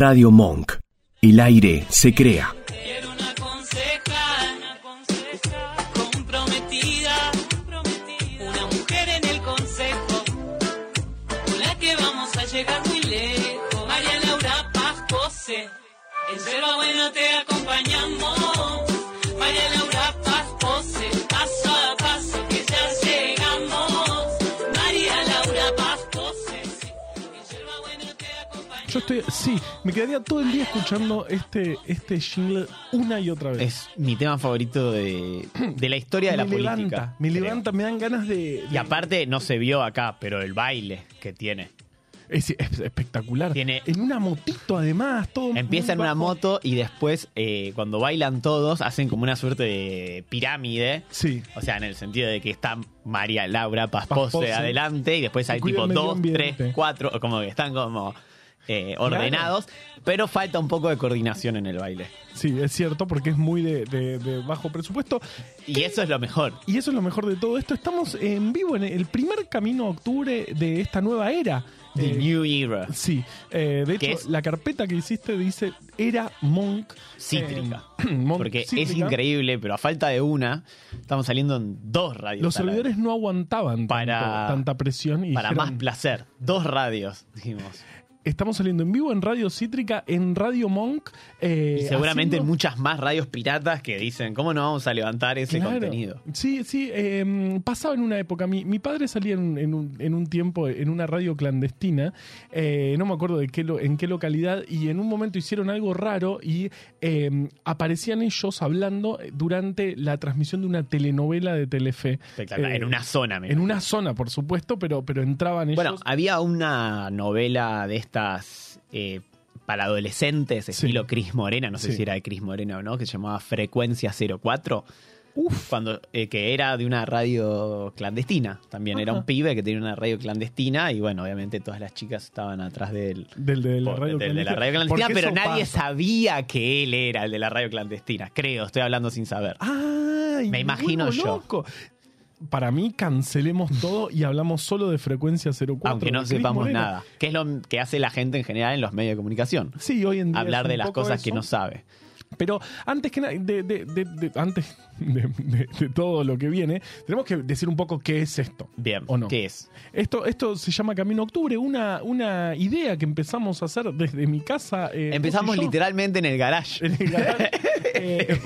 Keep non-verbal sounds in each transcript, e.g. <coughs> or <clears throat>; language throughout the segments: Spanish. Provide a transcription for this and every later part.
Radio Monk. El aire se crea. Quiero una conseja, una conseja Yo estoy, sí, me quedaría todo el día escuchando este, este jingle una y otra vez. Es mi tema favorito de, de la historia de la política. me creo. levanta, me dan ganas de... Y aparte, no se vio acá, pero el baile que tiene. Es, es espectacular. Tiene- en una motito además, todo Empieza en una moto y después, eh, cuando bailan todos, hacen como una suerte de pirámide. Sí. O sea, en el sentido de que está María Laura Paz Paspose Pose. adelante y después hay tipo dos, tres, cuatro, como que están como eh, ordenados, pero falta un poco de coordinación en el baile. Sí, es cierto, porque es muy de, de- de bajo presupuesto. Y eso es lo mejor. Y eso es lo mejor de todo esto. Estamos en vivo en el primer camino a octubre de esta nueva era. The Eh, New Era. Sí, eh, de ¿Qué hecho, es? la carpeta que hiciste dice Era Monk. Cítrica. eh, <clears throat> Monk Porque es Cítrica. increíble, pero a falta de una, estamos saliendo en dos radios. Los servidores no aguantaban Para- tanto- tanta presión y Para dijeron, más placer. Dos radios, dijimos. Estamos saliendo en vivo en Radio Cítrica, en Radio Monk. eh, Y seguramente en muchas más radios piratas que dicen, ¿cómo no vamos a levantar ese Claro. contenido? Sí, sí, eh, pasaba en una época. Mi, mi padre salía en, un- en un, en un tiempo en una radio clandestina, eh, no me acuerdo de qué lo- en qué localidad, y en un momento hicieron algo raro y eh, aparecían ellos hablando durante la transmisión de una telenovela de Telefe. Espectacular. Eh, en una zona, me En una zona, por supuesto, pero, pero entraban ellos. Bueno, había una novela de estas eh, para adolescentes, Sí. estilo Cris Morena, no sé Sí. si era de Cris Morena o no, que se llamaba Frecuencia 04. Uf, cuando, eh, que era de una radio clandestina. También era un pibe que tenía una radio clandestina y bueno, obviamente todas las chicas estaban atrás de él. del de la Por- radio del de la radio clandestina, pero nadie pasa. sabía que él era el de la radio clandestina. Creo, estoy hablando sin saber. Ay, Me imagino yo. loco. Para mí, cancelemos todo y hablamos solo de frecuencia 04. aunque no sepamos nada. Que es lo que hace la gente en general en los medios de comunicación. Sí, hoy en día. Hablar de las cosas que no sabe. Pero antes que de, de- de- de- antes <laughs> de, todo lo que viene, tenemos que decir un poco qué es esto. Bien, ¿O no? ¿qué es? Esto, esto se llama Camino Octubre, una, una idea que empezamos a hacer desde mi casa. eh, Empezamos literalmente en el garage. en el garage. <laughs> Eh,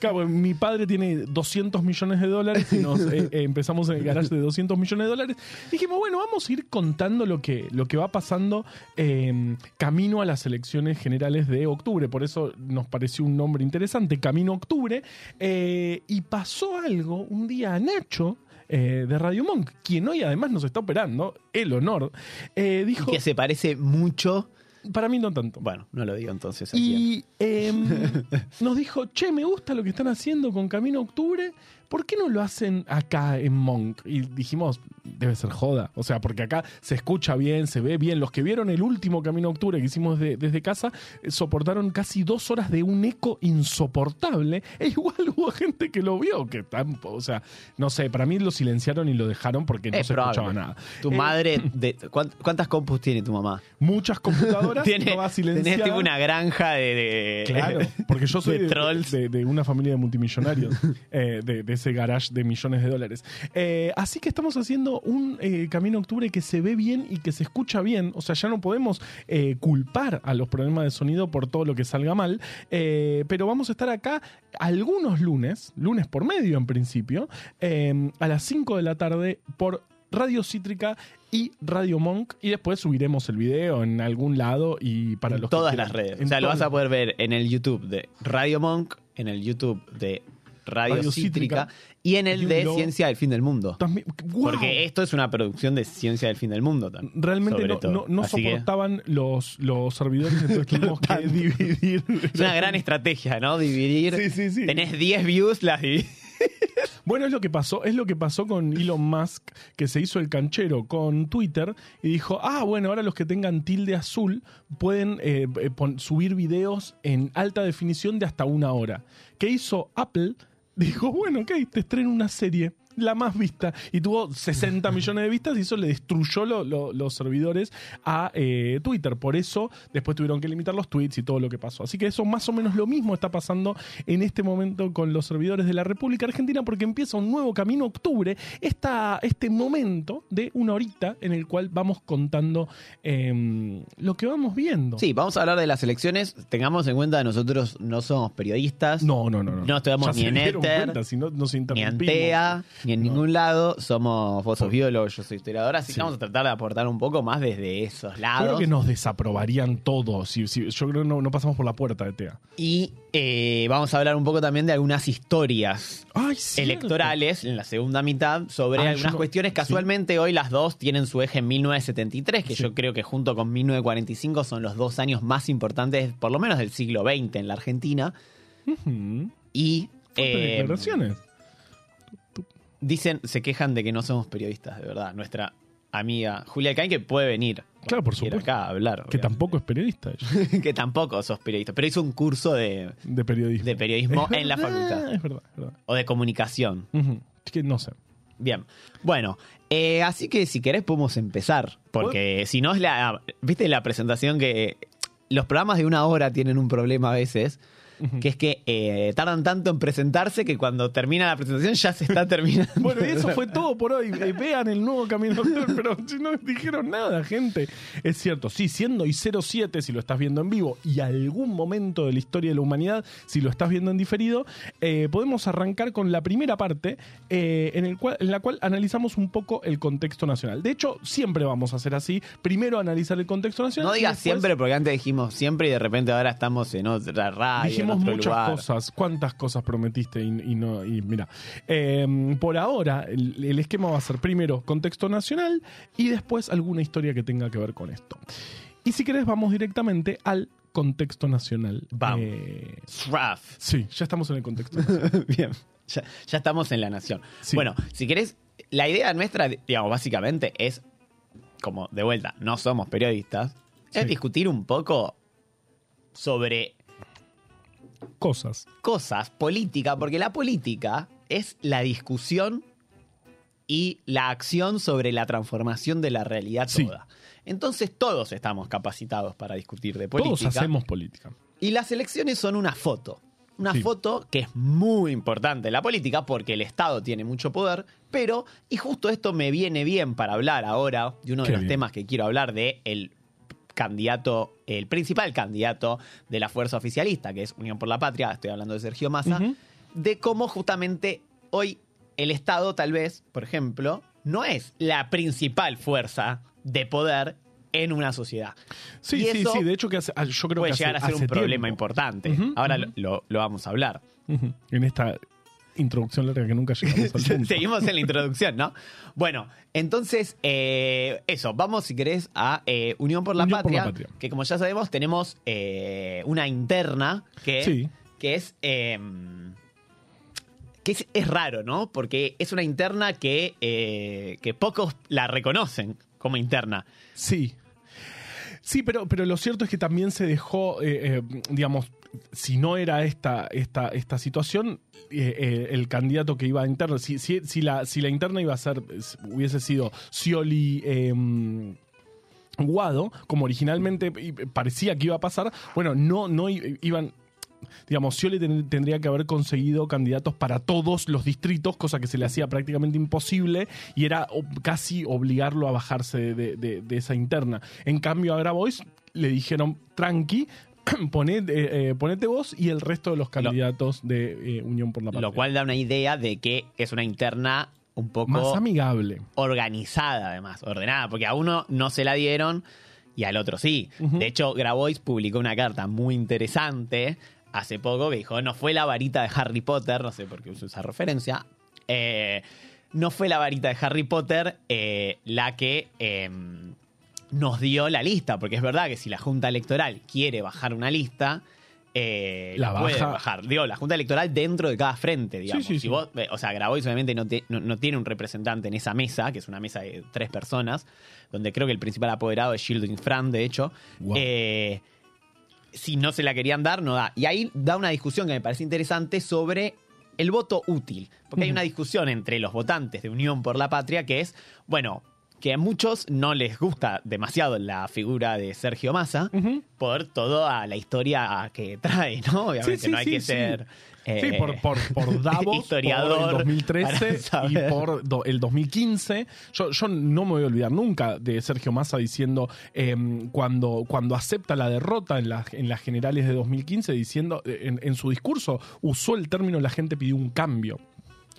Claro, mi padre tiene 200 millones de dólares y nos eh, eh, empezamos en el garage de 200 millones de dólares. Dijimos, bueno, vamos a ir contando lo que, lo que va pasando eh, camino a las elecciones generales de octubre. Por eso nos pareció un nombre interesante, Camino Octubre. Eh, y pasó algo un día a Nacho. de Radio Monk, quien hoy además nos está operando, el honor, dijo, que se parece mucho. Para mí no tanto. Bueno, no lo digo entonces. Y em, <laughs> nos dijo, che, me gusta lo que están haciendo con Camino Octubre, ¿por qué no lo hacen acá en Monk? Y dijimos, debe ser joda, o sea, porque acá se escucha bien, se ve bien. Los que vieron el último Camino Octubre que hicimos de- desde casa, eh, soportaron casi dos horas de un eco insoportable. <laughs> E igual hubo gente que lo vio, que tan, o sea, no sé, para mí lo silenciaron y lo dejaron porque no Es se probable. escuchaba nada. Tu Eh, madre, <laughs> de, ¿cuán- ¿cuántas compus tiene tu mamá? Muchas computadoras, <laughs> Tiene, no va tenés tipo una granja de, de- Claro, porque yo soy de de, trolls. de- de una familia de multimillonarios, eh, de ese garage de millones de dólares. Eh, así que estamos haciendo un eh, Camino Octubre que se ve bien y que se escucha bien. O sea, ya no podemos eh, culpar a los problemas de sonido por todo lo que salga mal. Pero vamos a estar acá algunos lunes, lunes por medio en principio, eh, a las 5 de la tarde por Radio Cítrica y Radio Monk y después subiremos el video en algún lado y para en los que todas quieran. las redes. O sea, lo vas a poder ver en el YouTube de Radio Monk, en el YouTube de Radio, Radio Cítrica, Cítrica. y en el de. Ciencia del Fin del Mundo. Porque esto es una producción de Ciencia del Fin del Mundo también. realmente no, todo. no, no Así que soportaban los, los servidores, entonces <laughs> tuvimos que dividir. Es una gran estrategia, ¿no? Dividir. Sí, sí, sí. Tenés 10 views, las dividís. <laughs> Bueno, es lo que pasó, es lo que pasó con Elon Musk, que se hizo el canchero con Twitter y dijo, ah, bueno, ahora los que tengan tilde azul pueden eh, eh, subir videos en alta definición de hasta una hora. ¿Qué hizo Apple? Dijo, bueno, ok, te estreno una serie la más vista y tuvo 60 millones de vistas y eso le destruyó lo- lo- los servidores a eh, Twitter. Por eso después tuvieron que limitar los tweets y todo lo que pasó. Así que eso más o menos lo mismo está pasando en este momento con los servidores de la República Argentina porque empieza un nuevo camino octubre, esta, este momento de una horita en el cual vamos contando em, lo que vamos viendo. Sí, vamos a hablar de las elecciones. Tengamos en cuenta que nosotros no somos periodistas. No, no, no. No, No estamos Ya ni en Éter, cuenta, si no, nos ni en. TEA, ni en No. ningún lado. Somos, vos sos biólogo, yo soy historiador, así Sí. que vamos a tratar de aportar un poco más desde esos lados. creo que nos desaprobarían todos. Si, si- yo creo que no, no pasamos por la puerta de TEA. Y eh, vamos a hablar un poco también de algunas historias Ay, cierto. electorales en la segunda mitad sobre Ah, algunas cuestiones. Casualmente hoy las dos tienen su eje en 1973, que yo creo que junto con 1945 son los dos años más importantes, por lo menos del siglo XX en la Argentina. Ujú. Y Fuertes eh, declaraciones. Dicen, se quejan de que no somos periodistas, de verdad. Nuestra amiga Julia Cain, que puede venir. Claro, por supuesto. acá a hablar. Que obviamente. tampoco es periodista ella, <laughs> que tampoco sos periodista, pero hizo un curso de, de periodismo. de periodismo en la facultad. Es verdad, es verdad. O de comunicación. Ujú. Es que no sé. Bien. Bueno, eh, así que si querés podemos empezar. Porque si no es la. ¿Viste la presentación que. Los programas de una hora tienen un problema a veces. Que es que eh, tardan tanto en presentarse que cuando termina la presentación ya se está <laughs> terminando. Bueno, y eso fue <laughs> todo por hoy. Eh, Vean el nuevo Camino pero si no dijeron nada, gente. Es cierto, sí, siendo y 07 si lo estás viendo en vivo y algún momento de la historia de la humanidad si lo estás viendo en diferido, eh, podemos arrancar con la primera parte eh, en, el cual, en la cual analizamos un poco el contexto nacional. De hecho, siempre vamos a hacer así. Primero analizar el contexto nacional. No digas después siempre, porque antes dijimos siempre y de repente ahora estamos en otra radio. Dijimos muchas lugar. cosas, cuántas cosas prometiste y, y no y mira, eh, por ahora el, el esquema va a ser primero contexto nacional y después alguna historia que tenga que ver con esto. Y si querés vamos directamente al contexto nacional. Vamos. Eh, sí, ya estamos en el contexto. nacional. <laughs> Bien. Ya, ya estamos en la nación. Sí. Bueno, si querés, la idea nuestra, digamos, básicamente es, como de vuelta, no somos periodistas, es discutir un poco sobre Cosas. cosas, política, porque la política es la discusión y la acción sobre la transformación de la realidad Sí. toda. Entonces todos estamos capacitados para discutir de política. Todos hacemos política. Y las elecciones son una foto. Una Sí. foto que es muy importante en la política porque el Estado tiene mucho poder, pero, y justo esto me viene bien para hablar ahora de uno de los bien. temas que quiero hablar de el candidato, el principal candidato de la fuerza oficialista, que es Unión por la Patria, estoy hablando de Sergio Massa, de cómo justamente hoy el Estado tal vez, por ejemplo, no es la principal fuerza de poder en una sociedad. Sí, Y sí, eso sí. De hecho, que hace- yo creo puede que hace- llegar a ser un problema importante. Ahora lo, lo vamos a hablar. En esta introducción larga que nunca llegamos al <laughs> punto. Seguimos en la introducción, ¿no? Bueno, entonces, eh, eso, vamos si querés a eh, Unión, por la, Unión por la Patria, que como ya sabemos tenemos eh, una interna que, Sí. que es... eh, que es, es raro, ¿no? Porque es una interna que, que pocos la reconocen como interna. Sí. Sí, pero, pero lo cierto es que también se dejó, eh, eh, digamos, si no era esta, esta, esta situación, eh, eh, el candidato que iba a interna, si, si, la, si la interna iba a ser, hubiese sido Scioli. eh, Guado, como originalmente parecía que iba a pasar, bueno, no, no iban, digamos, Scioli ten- tendría que haber conseguido candidatos para todos los distritos, cosa que se le hacía prácticamente imposible y era casi obligarlo a bajarse de- de esa interna. En cambio, a Grabois le dijeron, tranqui, <coughs> ponete, eh, eh, ponete vos y el resto de los candidatos de eh, Unión por la Patria. Lo cual da una idea de que es una interna un poco... Más amigable. organizada además, ordenada, porque a uno no se la dieron y al otro sí. De hecho, Grabois publicó una carta muy interesante hace poco que dijo, no fue la varita de Harry Potter, no sé por qué uso esa referencia, eh, no fue la varita de Harry Potter eh, la que eh, nos dio la lista, porque es verdad que si la Junta Electoral quiere bajar una lista, eh, La la puede baja. bajar. Digo, la Junta Electoral dentro de cada frente, digamos. sí, si vos eh, o sea, Grabois obviamente no, te- no- no tiene un representante en esa mesa, que es una mesa de tres personas, donde creo que el principal apoderado es Shielding Fran, de hecho. Wow. Eh, si no se la querían dar, no da. Y ahí da una discusión que me parece interesante sobre el voto útil. Porque hay una discusión entre los votantes de Unión por la Patria que es, bueno, que a muchos no les gusta demasiado la figura de Sergio Massa por toda la historia que trae, ¿no? Obviamente Sí, sí, no hay sí, que ser... Sí, eh, por, por, <laughs> por Davos, historiador por el para 2013 <laughs> y por do- el 2015. Yo, yo no me voy a olvidar nunca de Sergio Massa diciendo, em, cuando, cuando acepta la derrota en, las en las generales de 2015, diciendo, eh, en, en su discurso, usó el término la gente pidió un cambio.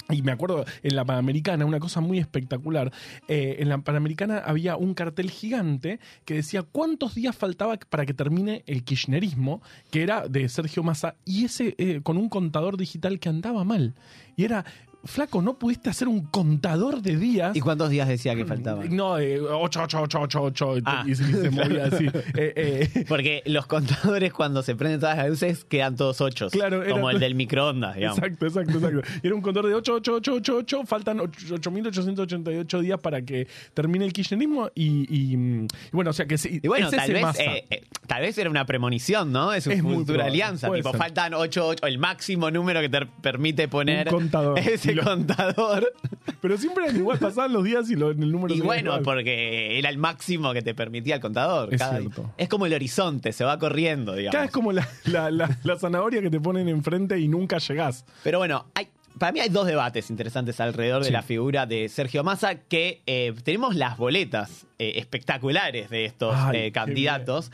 Y me acuerdo en la Panamericana, una cosa muy espectacular. eh, en la Panamericana había un cartel gigante que decía cuántos días faltaba para que termine el kirchnerismo, que era de Sergio Massa, y ese eh, con un contador digital que andaba mal. Y era, flaco, no pudiste hacer un contador de días. ¿Y cuántos días decía que faltaban? No, eh, 8, 8, 8, 8, 8, Ah. y, se- movía así. <laughs> Eh, eh, Porque los contadores cuando se prenden todas las luces quedan todos ochos. Claro, era- Como el del microondas, digamos. Exacto, exacto, exacto. Y era un contador de 8, 8, 8, 8, 8. Faltan 8 8.888 días para que termine el kirchnerismo. Y, y, mm, y bueno, o sea que sí. Y bueno, tal vez, eh, eh, tal vez era una premonición, ¿no? De su Es futura alianza. Tipo, ser. faltan 8, 8, el máximo número que te permite poner Un contador. <laughs> ese Contador. <laughs> Pero siempre eran igual, pasaban los días y lo- el número Y bueno, igual. porque era el máximo que te permitía el contador. Es cierto. es como el horizonte, se va corriendo, digamos. Cada es como la, la, la- la zanahoria que te ponen enfrente y nunca llegás. Pero bueno, hay, para mí hay dos debates interesantes alrededor de la figura de Sergio Massa, que eh, tenemos las boletas eh, espectaculares de estos Ay, eh, qué candidatos.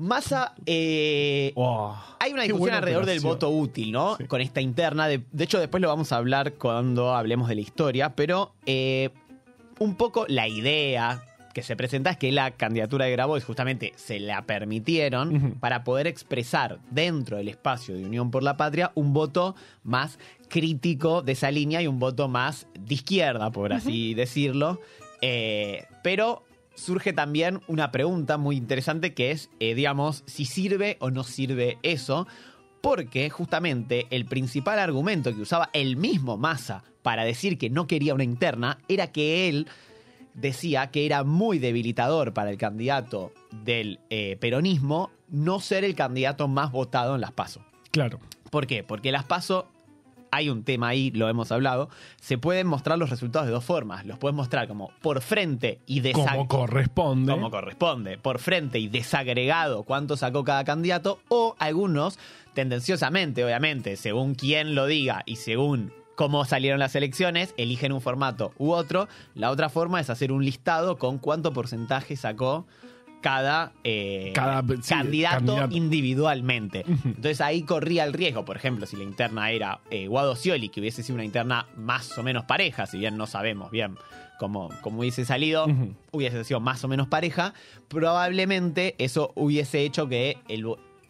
Massa, eh, Oh, hay una discusión alrededor del voto útil, ¿no? Sí. Con esta interna. De, de hecho, después lo vamos a hablar cuando hablemos de la historia, pero eh, un poco la idea que se presenta es que la candidatura de Grabois justamente se la permitieron para poder expresar dentro del espacio de Unión por la Patria un voto más crítico de esa línea y un voto más de izquierda, por así decirlo. Eh, pero surge también una pregunta muy interesante que es, eh, digamos, si sirve o no sirve eso. Porque justamente el principal argumento que usaba el mismo Massa para decir que no quería una interna era que él decía que era muy debilitador para el candidato del eh, peronismo no ser el candidato más votado en las PASO. Claro. ¿Por qué? Porque las PASO, hay un tema ahí, lo hemos hablado, se pueden mostrar los resultados de dos formas. Los puedes mostrar como por frente y Como desagregado. corresponde. Como corresponde, por frente y desagregado cuánto sacó cada candidato, o algunos, tendenciosamente, obviamente, según quién lo diga y según cómo salieron las elecciones, eligen un formato u otro. La otra forma es hacer un listado con cuánto porcentaje sacó cada, eh, Cada- sí, candidato, candidato. individualmente. Entonces ahí corría el riesgo, por ejemplo, si la interna era eh, Guado Scioli, que hubiese sido una interna más o menos pareja, si bien no sabemos bien cómo, cómo hubiese salido, hubiese sido más o menos pareja, probablemente eso hubiese hecho que el,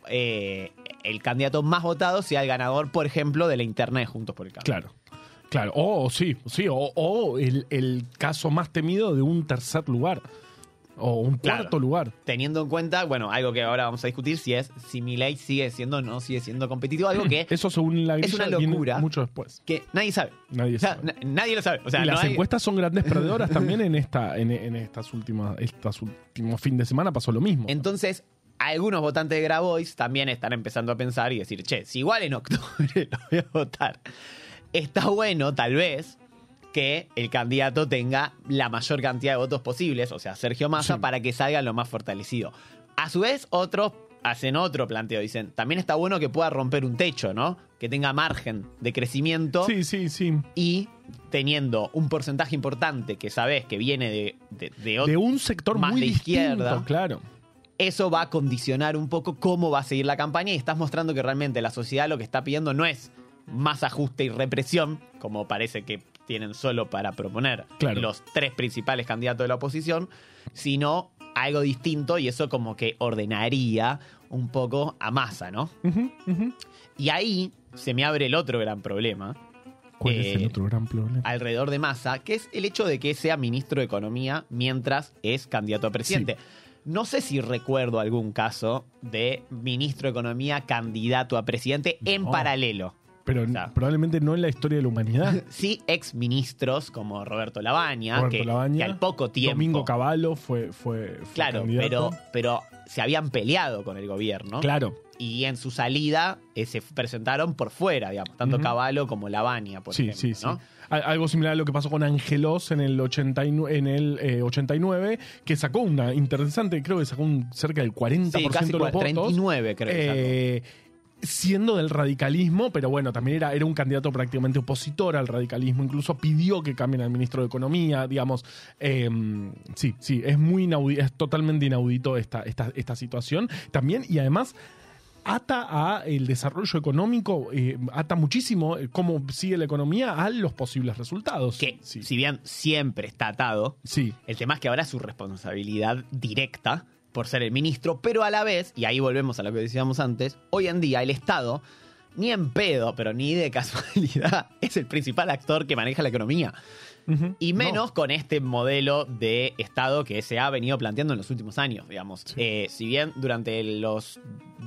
eh, el candidato más votado sea el ganador, por ejemplo, de la interna de Juntos por el Cambio. Claro. Claro. O sí, sí. O, o el, el caso más temido de un tercer lugar. O un Claro. cuarto lugar. Teniendo en cuenta, bueno, algo que ahora vamos a discutir, si es si Milei sigue siendo o no sigue siendo competitivo, algo que, <clears throat> Eso según la Es una locura. mucho después. que nadie sabe. Nadie O sea, sabe. na- nadie lo sabe. O sea, y no las hay- encuestas son grandes perdedoras <laughs> también en esta en, en estas últimas estas últimos fin de semana pasó lo mismo. Entonces, algunos votantes de Grabois también están empezando a pensar y decir, che, si igual en octubre <laughs> lo voy a votar, está bueno, tal vez, que el candidato tenga la mayor cantidad de votos posibles, o sea, Sergio Massa, Sí. para que salga lo más fortalecido. A su vez, otros hacen otro planteo, dicen, también está bueno que pueda romper un techo, ¿no? Que tenga margen de crecimiento Sí, sí, sí. y teniendo un porcentaje importante que sabes que viene de, de, de otro De un sector más muy de distinto, izquierda. claro. eso va a condicionar un poco cómo va a seguir la campaña y estás mostrando que realmente la sociedad lo que está pidiendo no es más ajuste y represión, como parece que tienen solo para proponer Claro. los tres principales candidatos de la oposición, sino algo distinto y eso como que ordenaría un poco a masa, ¿no? Y ahí se me abre el otro gran problema ¿Cuál Eh, es el otro gran problema? alrededor de Massa, que es el hecho de que sea ministro de Economía mientras es candidato a presidente. No sé si recuerdo algún caso de ministro de Economía candidato a presidente en paralelo. Pero probablemente no en la historia de la humanidad. <laughs> sí, ex ministros como Roberto Labaña, Roberto que, Labaña, que al poco tiempo. Domingo Cavallo fue, fue, fue Claro, candidato. pero, pero se habían peleado con el gobierno. Claro, Y en su salida eh, se presentaron por fuera, digamos, tanto. Cavallo como Labaña, por sí, ejemplo. sí, sí. ¿no? Al- Algo similar a lo que pasó con Angelos en el, 89, en el eh, 89, que sacó una interesante, creo que sacó un, cerca del 40% Sí, casi de los votos. 39 creo que sacó. Siendo del radicalismo, pero bueno, también era, era un candidato prácticamente opositor al radicalismo, incluso pidió que cambien al ministro de Economía, digamos, eh, sí, sí, es muy inaudito, es totalmente inaudito esta, esta, esta situación. También, y además ata a el desarrollo económico, eh, ata muchísimo eh, cómo sigue la economía a los posibles resultados. Que, sí, si bien siempre está atado, sí, el tema es que ahora es su responsabilidad directa por ser el ministro, pero a la vez, y ahí volvemos a lo que decíamos antes, hoy en día el Estado, ni en pedo, pero ni de <laughs> casualidad, es el principal actor que maneja la economía. Y No. menos con este modelo de Estado que se ha venido planteando en los últimos años, digamos. Eh, si bien durante los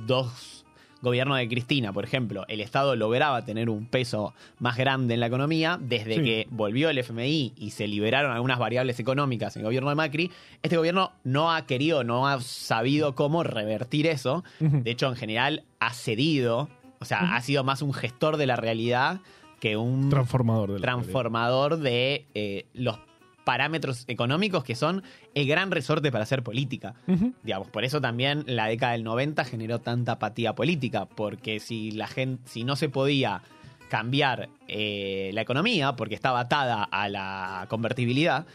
dos gobiernos de Cristina, por ejemplo, el Estado lograba tener un peso más grande en la economía, desde Sí. que volvió el FMI y se liberaron algunas variables económicas en el gobierno de Macri, este gobierno no ha querido, no ha sabido cómo revertir eso. De hecho, en general ha cedido, o sea, ha sido más un gestor de la realidad que un transformador de la transformador de eh, los parámetros económicos que son el gran resorte para hacer política. Digamos, por eso también la década del 90 generó tanta apatía política, porque si la gente, si no se podía cambiar eh, la economía porque estaba atada a la convertibilidad,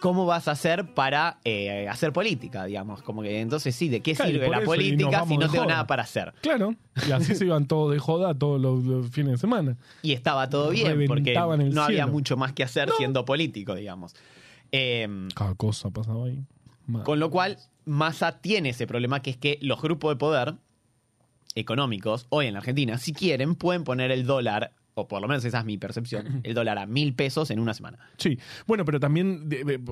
¿cómo vas a hacer para eh, hacer política? Digamos, como que entonces sí, ¿de qué Claro, sirve la política si no tengo joda. nada para hacer? Claro, y así se iban todos de joda todos los, los fines de semana. Y estaba todo bien, porque no había mucho más que hacer siendo político, digamos. Eh, Cada cosa pasaba ahí. Con lo cual, Massa tiene ese problema que es que los grupos de poder económicos, hoy en la Argentina, si quieren, pueden poner el dólar, o por lo menos esa es mi percepción, <clears throat> el dólar a mil pesos en una semana. Sí, bueno, pero también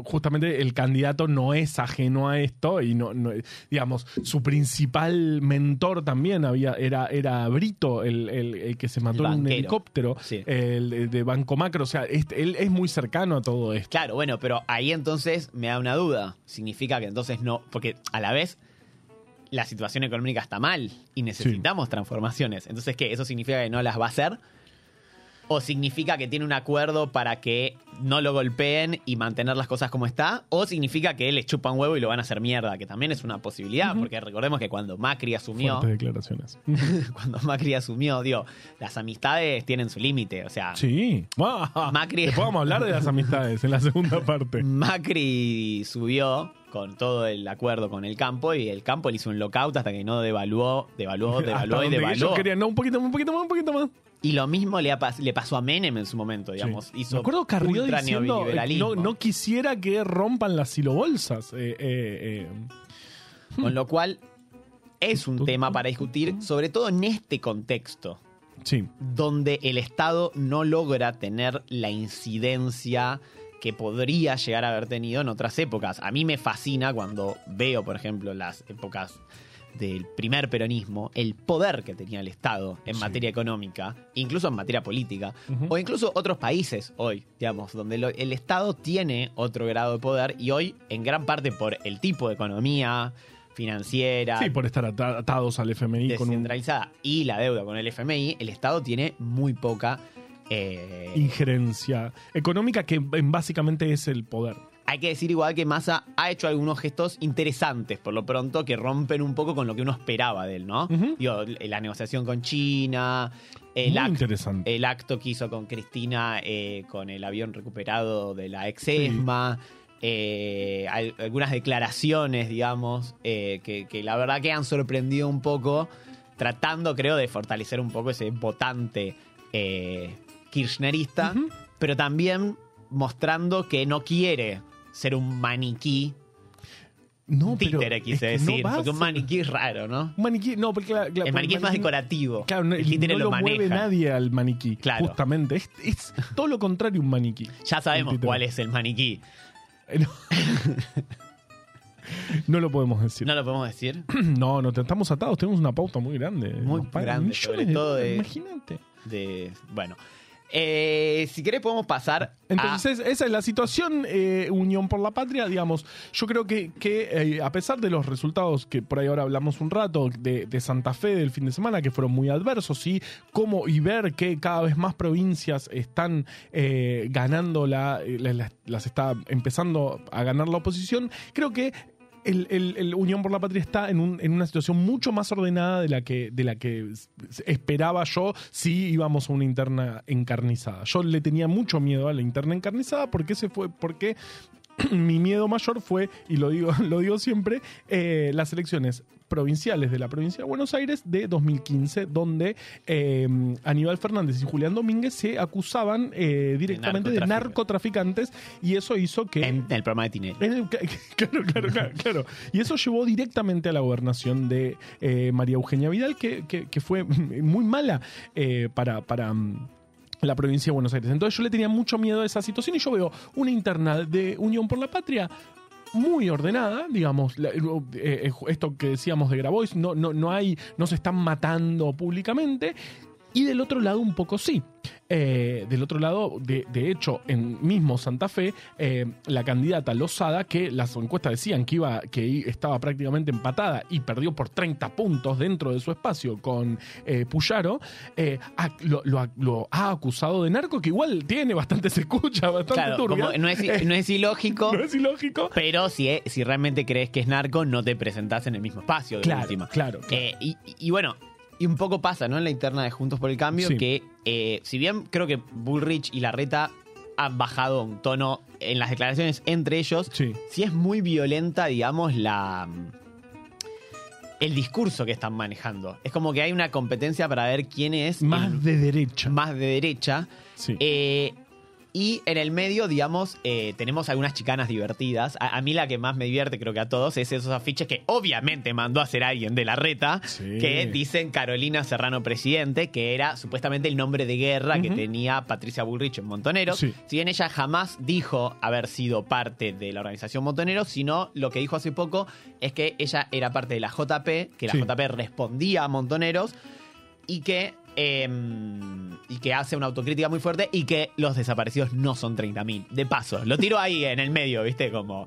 justamente el candidato no es ajeno a esto y no, no- digamos, su principal mentor también había era, era Brito, el, el- el que se mató en un helicóptero, Sí. el de, de Banco Macro, o sea, este- él es muy cercano a todo esto. Claro, bueno, pero ahí entonces me da una duda. Significa que entonces no, porque a la vez la situación económica está mal y necesitamos transformaciones. Entonces, ¿qué? ¿Eso significa que no las va a hacer? ¿O significa que tiene un acuerdo para que no lo golpeen y mantener las cosas como está? ¿O significa que le chupan huevo y lo van a hacer mierda? Que también es una posibilidad, porque recordemos que cuando Macri asumió, Fuertes declaraciones. <laughs> cuando Macri asumió, digo, las amistades tienen su límite. O sea, Sí. Ah, Macri- Después vamos a hablar de las amistades en la segunda parte. Macri subió con todo el acuerdo con el campo y el campo le hizo un lockout hasta que no devaluó, devaluó, <laughs> Hasta devaluó y devaluó. ellos querían, no, un poquito más, un poquito más, un poquito más. Y lo mismo le, le pasó a Menem en su momento, digamos. Sí. Hizo Me acuerdo Carrió diciendo eh, no, no quisiera que rompan las silobolsas. Eh, eh, eh. Con lo cual es un tema para discutir, sobre todo en este contexto, Sí. donde el Estado no logra tener la incidencia que podría llegar a haber tenido en otras épocas. A mí me fascina cuando veo, por ejemplo, las épocas del primer peronismo, el poder que tenía el Estado en Sí. materia económica, incluso en materia política, o incluso otros países hoy, digamos, donde lo- el Estado tiene otro grado de poder y hoy, en gran parte por el tipo de economía financiera, Sí, por estar ata- atados al FMI con un descentralizada y la deuda con el FMI, el Estado tiene muy poca. eh, injerencia económica que en- básicamente es el poder. Hay que decir igual que Massa ha hecho algunos gestos interesantes, por lo pronto, que rompen un poco con lo que uno esperaba de él, ¿no? Ujú. Digo, la negociación con China, el, acto que hizo con Cristina eh, con el avión recuperado de la ex ESMA. eh, al- algunas declaraciones, digamos, eh, que, que la verdad que han sorprendido un poco, tratando, creo, de fortalecer un poco ese votante eh, kirchnerista, pero también mostrando que no quiere ser un maniquí, no, quise que no decir, a porque un maniquí es raro, ¿no? Un maniquí, no, porque la- la- El maniquí es más decorativo. Claro, no, el títere no lo, lo maneja. mueve nadie al maniquí. Claro. Justamente. Es, es todo lo contrario un maniquí. Ya sabemos cuál es el maniquí. Eh, No. <laughs> No lo podemos decir. No lo podemos decir. <clears throat> No, no, estamos atados, tenemos una pauta muy grande. Muy grande, sobre todo de- Imagínate. de bueno. Eh, si querés podemos pasar Entonces, esa es la situación, eh, Unión por la Patria, digamos. Yo creo que, eh, a pesar de los resultados que por ahí ahora hablamos un rato de, de Santa Fe del fin de semana, que fueron muy adversos, y cómo y ver que cada vez más provincias están eh, ganando la- la- las está empezando a ganar la oposición, creo que el, el- el Unión por la Patria está en, un- en una situación mucho más ordenada de la que, de la que esperaba yo si íbamos a una interna encarnizada. Yo le tenía mucho miedo a la interna encarnizada porque se fue, porque <clears throat> mi miedo mayor fue, y lo digo, <laughs> lo digo siempre, eh, las elecciones provinciales de la provincia de Buenos Aires de 2015, donde eh, Aníbal Fernández y Julián Domínguez se acusaban eh, directamente de narcotraficantes y eso hizo que... en el programa de Tinelli. El- <laughs> Claro, claro, claro, claro. Y eso llevó directamente a la gobernación de eh, María Eugenia Vidal, que, que- que fue <laughs> muy mala eh, para, para mm, la provincia de Buenos Aires. Entonces yo le tenía mucho miedo a esa situación y yo veo una interna de Unión por la Patria muy ordenada, digamos, eh, eh, esto que decíamos de Grabois, no, no, no hay, no se están matando públicamente, y del otro lado un poco sí. Eh, del otro lado, de, de hecho, en mismo Santa Fe, eh, la candidata Lozada, que las encuestas decían que iba, que estaba prácticamente empatada y perdió por 30 puntos dentro de su espacio con eh, Puyaro, lo, lo ha- lo ha acusado de narco, que igual tiene bastante se escucha, bastante Claro, turbia. como no es, <laughs> no es ilógico, no es ilógico. pero si, si realmente crees que es narco, no te presentás en el mismo espacio. de Claro, última. claro, claro. Y, y bueno, y un poco pasa, ¿no? En la interna de Juntos por el Cambio, Sí. que eh, si bien creo que Bullrich y Larreta han bajado un tono en las declaraciones entre ellos, Sí. sí es muy violenta, digamos, la el discurso que están manejando. Es como que hay una competencia para ver quién es Más el de derecha. más de derecha. Sí. Eh, y en el medio, digamos, eh, tenemos algunas chicanas divertidas. A, a mí la que más me divierte, creo que a todos, es esos afiches que obviamente mandó a hacer alguien de la reta, Sí. que dicen Carolina Serrano Presidente, que era supuestamente el nombre de guerra que tenía Patricia Bullrich en Montoneros. Sí. Si bien ella jamás dijo haber sido parte de la organización Montoneros, sino lo que dijo hace poco es que ella era parte de la JP, que la Sí. JP respondía a Montoneros y que eh, y que hace una autocrítica muy fuerte y que los desaparecidos no son 30.000. De paso, lo tiro ahí en el medio, ¿viste? Como,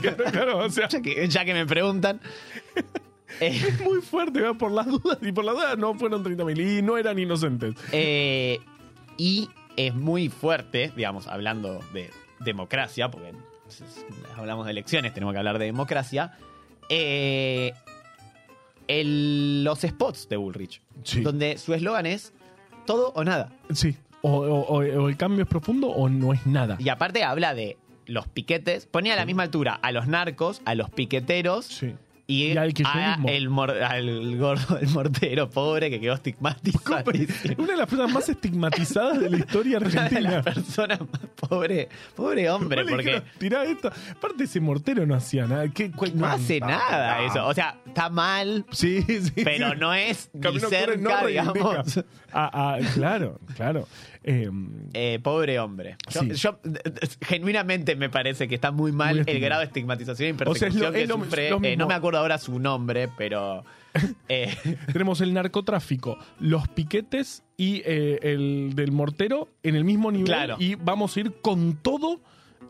claro, <laughs> claro, o sea, ya que, ya que me preguntan. Eh, <laughs> es muy fuerte, ¿verdad? por las dudas. Y por las dudas no fueron 30.000 y no eran inocentes. eh, y es muy fuerte, digamos, hablando de democracia, porque hablamos de elecciones, tenemos que hablar de democracia. eh, el- los spots de Bullrich, Sí. donde su eslogan es todo o nada. Sí. O, o- o- o el cambio es profundo o no es nada. Y aparte habla de los piquetes, ponía a la misma altura a los narcos, a los piqueteros Sí. y, Y al a el, mor- al gordo del mortero pobre que quedó estigmatizado. Una de las personas más estigmatizadas de la historia <laughs> Una de argentina. las personas más pobre, pobre hombre, Vale, porque Tirá esto. Aparte, ese mortero no hacía nada. ¿Qué, cu- no hace nada eso. O sea, está mal, Sí, sí. pero no es ni cerca, digamos. Ah, ah, claro, claro. Eh, Eh, pobre hombre. Yo, Sí. yo, genuinamente me parece que está muy mal Muy el grado de estigmatización y O sea, es lo- persecución que es lo- sufre. lo Eh, no me acuerdo ahora su nombre, pero. <laughs> eh, tenemos el narcotráfico, los piquetes y eh, el del mortero en el mismo nivel. Claro. Y vamos a ir con todo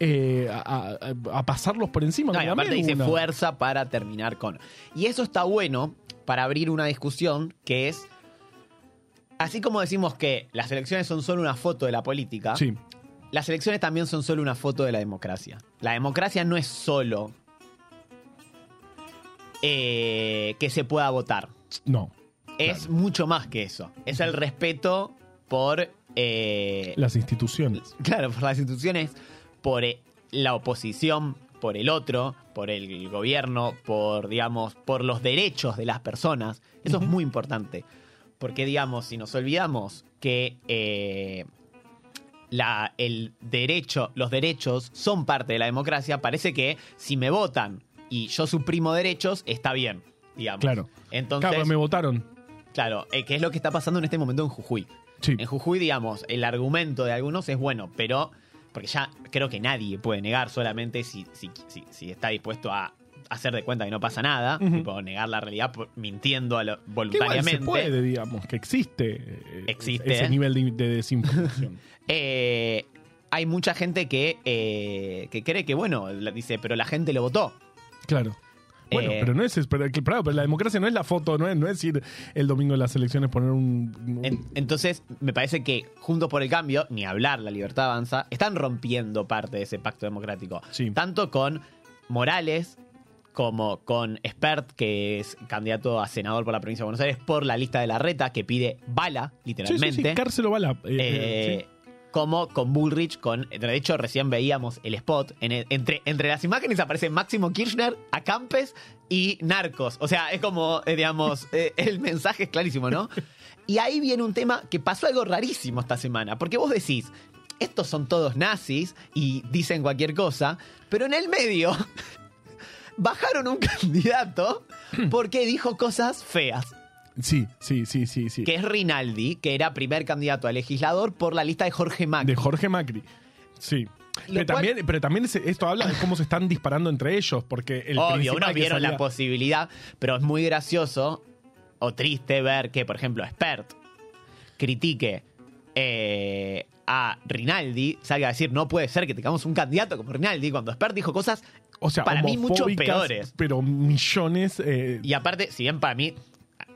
eh, a, a- a pasarlos por encima. No, y aparte dice una- fuerza para terminar con. Y eso está bueno para abrir una discusión que es. Así como decimos que las elecciones son solo una foto de la política, Sí, las elecciones también son solo una foto de la democracia. La democracia no es solo eh, que se pueda votar. no. Es Claro. mucho más que eso. Es el respeto por. eh, Las instituciones. Claro, por las instituciones, por eh, la oposición, por el otro, por el gobierno, por, digamos, por los derechos de las personas. Eso es muy importante. Porque, digamos, si nos olvidamos que eh, la, el derecho, los derechos son parte de la democracia, parece que si me votan y yo suprimo derechos, está bien, digamos. Claro. Entonces, Claro, me votaron. claro, eh, que es lo que está pasando en este momento en Jujuy. Sí. En Jujuy, digamos, el argumento de algunos es bueno, pero porque ya creo que nadie puede negar solamente si, si, si, si está dispuesto a hacer de cuenta que no pasa nada, Ujú. tipo negar la realidad mintiendo a lo- Que igual voluntariamente. se puede, digamos, que existe, eh, Existe. ese nivel de, de desinformación. <laughs> Eh, hay mucha gente que, eh, que cree que, bueno, dice, pero la gente lo votó. Claro. Bueno, Eh, pero no es, pero, claro, pero la democracia no es la foto, no es, no es ir el domingo de las elecciones poner un... un- En- entonces, me parece que Juntos por el Cambio, ni hablar, la libertad avanza, están rompiendo parte de ese pacto democrático. Sí. Tanto con Morales como con Spert, que es candidato a senador por la provincia de Buenos Aires, por la lista de la reta, que pide bala, sí, sí, literalmente. sí, cárcel o bala. eh, Eh, eh, Como con Bullrich, con. De hecho, recién veíamos el spot. entre, entre las imágenes aparece Máximo Kirchner, Acampes y Narcos. O sea, es como, eh, digamos, <laughs> eh, el mensaje es clarísimo, ¿no? Y ahí viene un tema que pasó algo rarísimo esta semana. Porque vos decís, estos son todos nazis y dicen cualquier cosa, pero en el medio <laughs> bajaron un <laughs> candidato porque dijo cosas feas sí, sí, sí, sí, sí. que es Rinaldi, que era primer candidato a legislador por la lista de Jorge Macri. De Jorge Macri. Sí. Pero cual- también, pero también esto habla de cómo se están disparando entre ellos, porque el Obvio, uno vieron salía- la posibilidad, pero es muy gracioso o triste ver que, por ejemplo, Spert critique eh, a Rinaldi, salga a decir, no puede ser que tengamos un candidato como Rinaldi, cuando Spert dijo cosas o sea, para mí mucho peores. Pero millones. eh, Y aparte, si bien para mí,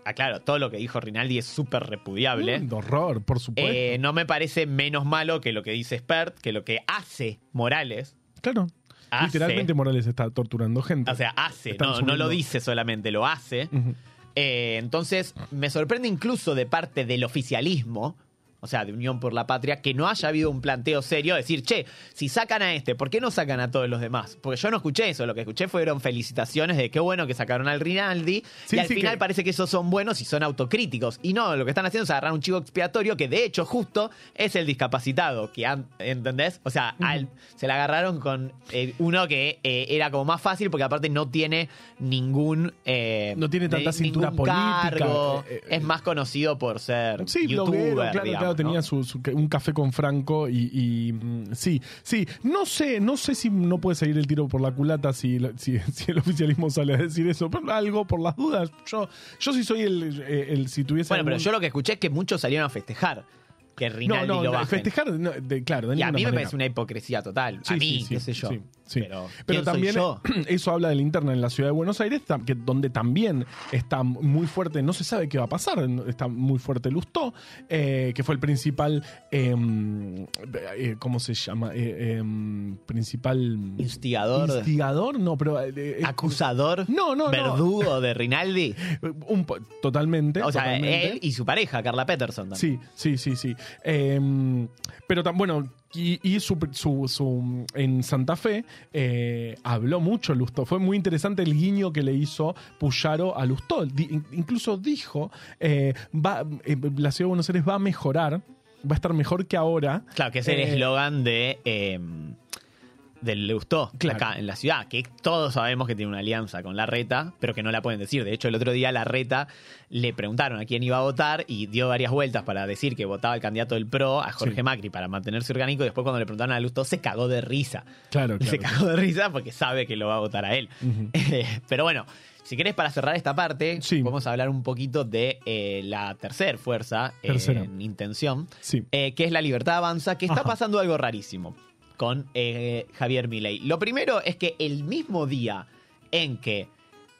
aclaro, todo lo que dijo Rinaldi es súper repudiable. de horror, por supuesto. eh, no me parece menos malo que lo que dice Spert, que lo que hace Morales. claro. hace- Literalmente Morales está torturando gente. O sea, hace, no, no lo dice solamente, lo hace. Eh, entonces, me sorprende incluso de parte del oficialismo, o sea, de Unión por la Patria, que no haya habido un planteo serio, de decir, che, si sacan a este, ¿por qué no sacan a todos los demás? Porque yo no escuché eso, lo que escuché fueron felicitaciones de qué bueno que sacaron al Rinaldi, Sí, y al sí, final que- parece que esos son buenos y son autocríticos. Y no, lo que están haciendo es agarrar un chivo expiatorio que de hecho justo es el discapacitado, que ¿entendés? O sea, al- se la agarraron con eh, uno que eh, era como más fácil porque aparte no tiene ningún... eh, No tiene tanta de- cintura política, cargo. eh, es más conocido por ser Sí, youtuber, claro, digamos, claro, tenía su, su- un café con Franco y, y, mm, sí, sí, no sé, no sé si no puede salir el tiro por la culata si, si, <laughs> si el oficialismo sale a decir eso, pero algo por las dudas. Yo, yo sí soy el, eh, el si tuviese Bueno, pero yo lo que escuché es que muchos salieron a festejar que Rinaldi no, lo no, bajen. festejar, no, de- claro, de y a mí me parece una hipocresía total. Sí, a mí, sí, sí, qué sé yo. Sí. Pero, Pero ¿quién soy también <clears throat> eso habla de la interna en la ciudad de Buenos Aires, que, donde también está muy fuerte, no se sabe qué va a pasar, está muy fuerte Lustó, eh, que fue el principal, em, eh, ¿cómo se llama? Eh, em, principal... Instigador, Instigador, no, pero... acusador, No, no, no. verdugo de Rinaldi. <laughs> un totalmente. O sea, totalmente. él y su pareja, Carla Peterson también. Sí, sí, sí, sí. Em, pero tan bueno, y, y su, su- su- en Santa Fe eh, habló mucho Lustó. Fue muy interesante el guiño que le hizo Puyaro a Lustó. Di- in- incluso dijo, eh, va, eh, la ciudad de Buenos Aires va a mejorar, va a estar mejor que ahora. Claro, que es el Eh, eslogan de del Lustó, Claro. acá en la ciudad, que todos sabemos que tiene una alianza con la Reta, pero que no la pueden decir. De hecho, el otro día la Reta le preguntaron a quién iba a votar y dio varias vueltas para decir que votaba el candidato del PRO, a Jorge Sí. Macri, para mantenerse orgánico. Y después, cuando le preguntaron a Lustó, se cagó de risa. Claro, <laughs> Se claro. cagó de risa porque sabe que lo va a votar a él. <laughs> Eh, pero bueno, si querés para cerrar esta parte, Sí. vamos a hablar un poquito de eh, la tercer fuerza Tercera. en intención, Sí. eh, que es la Libertad Avanza, que está Ajá. pasando algo rarísimo con eh, Javier Milei. Lo primero es que el mismo día en que...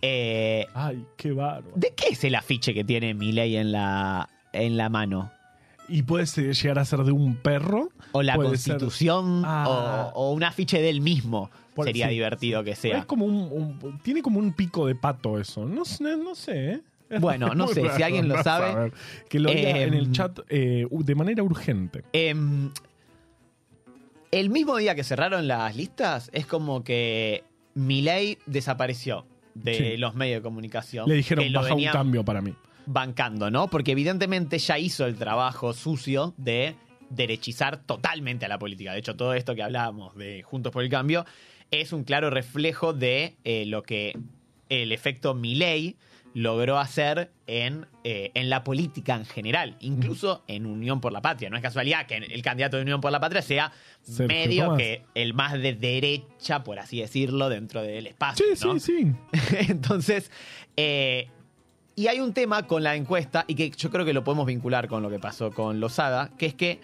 eh, Ay, qué bárbaro. ¿De qué es el afiche que tiene Milei en la, en la mano? Y puede ser- llegar a ser de un perro. O la ser- constitución, Ah. o, o un afiche del mismo. Por- Sería sí, divertido que sea. Es como un, un- Tiene como un pico de pato eso. No, sé- no sé, ¿eh? <laughs> Bueno, no sé, si alguien lo sabe. Que lo diga Eh, en el chat eh, de manera urgente. Em, el mismo día que cerraron las listas, es como que Milei desapareció de Sí. los medios de comunicación. Le dijeron, lo baja un venían cambio para mí. bancando, ¿no? Porque evidentemente ya hizo el trabajo sucio de derechizar totalmente a la política. De hecho, todo esto que hablábamos de Juntos por el Cambio es un claro reflejo de eh, lo que el efecto Milley logró hacer en, eh, en la política en general, incluso en Unión por la Patria. No es casualidad que el candidato de Unión por la Patria sea Sergio medio Tomás. que el más de derecha, por así decirlo, dentro del espacio. Sí, ¿no? sí, sí. <laughs> Entonces, eh, y hay un tema con la encuesta, y que yo creo que lo podemos vincular con lo que pasó con Lozada, que es que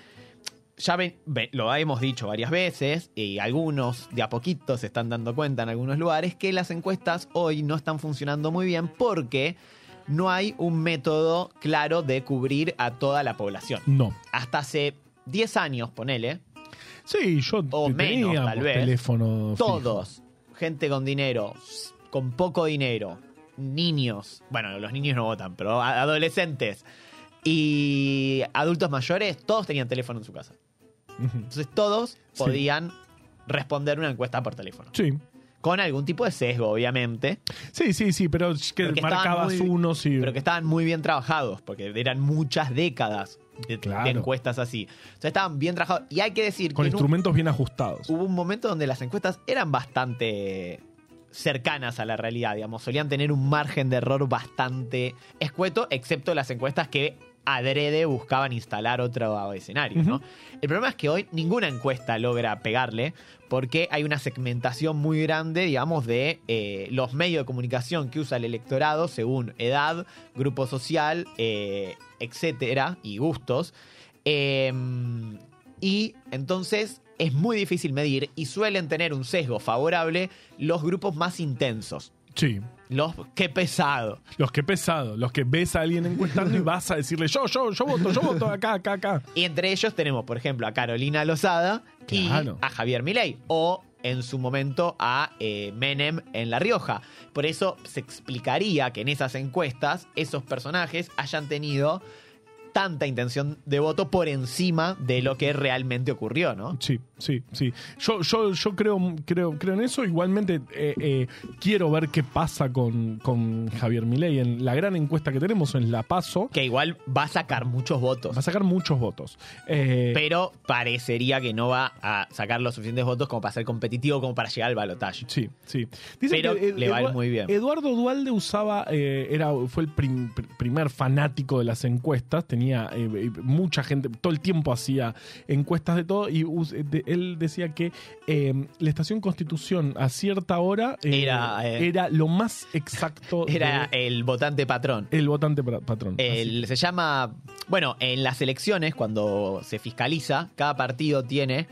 ya ve- lo hemos dicho varias veces, y algunos de a poquito se están dando cuenta en algunos lugares, que las encuestas hoy no están funcionando muy bien porque no hay un método claro de cubrir a toda la población. No. Hasta hace 10 años, ponele, Sí, yo O menos, tal vez. teléfono fijo. todos, gente con dinero, con poco dinero, niños, bueno, los niños no votan, pero adolescentes y adultos mayores, todos tenían teléfono en su casa. Entonces todos Sí. podían responder una encuesta por teléfono. Sí. Con algún tipo de sesgo, obviamente, Sí, sí, sí, pero que Pero que estaban marcabas muy- unos y. pero que estaban muy bien trabajados, porque eran muchas décadas de, encuestas así. Entonces estaban bien trabajados. Y hay que decir con que en un- instrumentos bien ajustados. hubo un momento donde las encuestas eran bastante cercanas a la realidad, digamos, solían tener un margen de error bastante escueto, excepto las encuestas que adrede buscaban instalar otro escenario, ¿no? El problema es que hoy ninguna encuesta logra pegarle porque hay una segmentación muy grande, digamos, de eh, los medios de comunicación que usa el electorado según edad, grupo social, eh, etcétera, y gustos. Eh, y entonces es muy difícil medir y suelen tener un sesgo favorable los grupos más intensos. Sí. Los qué pesado. Los que pesado, los que ves a alguien encuestando y vas a decirle yo, yo, yo voto, yo voto acá, acá, acá. Y entre ellos tenemos, por ejemplo, a Carolina Lozada Claro. y a Javier Milei. O en su momento a eh, Menem en La Rioja. Por eso se explicaría que en esas encuestas esos personajes hayan tenido tanta intención de voto por encima de lo que realmente ocurrió, ¿no? Sí, sí, sí. Yo, yo, yo creo, creo, creo en eso. Igualmente eh, eh, quiero ver qué pasa con, con Javier Milei. En la gran encuesta que tenemos en La Paso, Que igual va a sacar muchos votos. va a sacar muchos votos. Eh, pero parecería que no va a sacar los suficientes votos como para ser competitivo, como para llegar al balotaje. Sí, sí. Dicen Pero que, le va a ir Edu- muy bien. Eduardo Dualde usaba, era, fue el prim- pr- primer fanático de las encuestas, tenía eh, eh, mucha gente, todo el tiempo hacía encuestas de todo y de- él decía que eh, la estación Constitución a cierta hora eh, Era, eh, era lo más exacto <laughs> Era de- el votante patrón. el votante patrón. El- se llama. Bueno, en las elecciones, cuando se fiscaliza, cada partido tiene.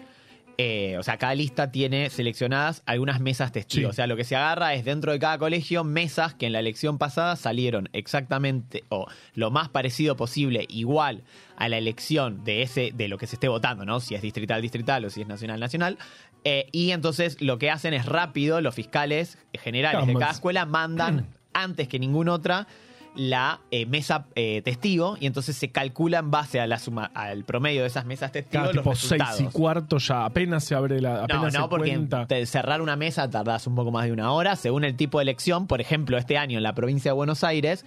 Eh, o sea, cada lista tiene seleccionadas algunas mesas testigos. Sí. O sea, lo que se agarra es dentro de cada colegio mesas que en la elección pasada salieron exactamente o lo más parecido posible, igual a la elección de ese, de lo que se esté votando, ¿no? Si es distrital, distrital o si es nacional, nacional. Eh, y entonces lo que hacen es rápido, los fiscales generales de cada escuela mandan <clears throat> antes que ninguna otra la eh, mesa eh, testigo y entonces se calcula en base a la suma, al promedio de esas mesas los tipo seis resultados. y cuarto ya apenas se abre la no, apenas no, se porque cuenta. cerrar una mesa tardás un poco más de una hora, según el tipo de elección. Por ejemplo, este año en la provincia de Buenos Aires,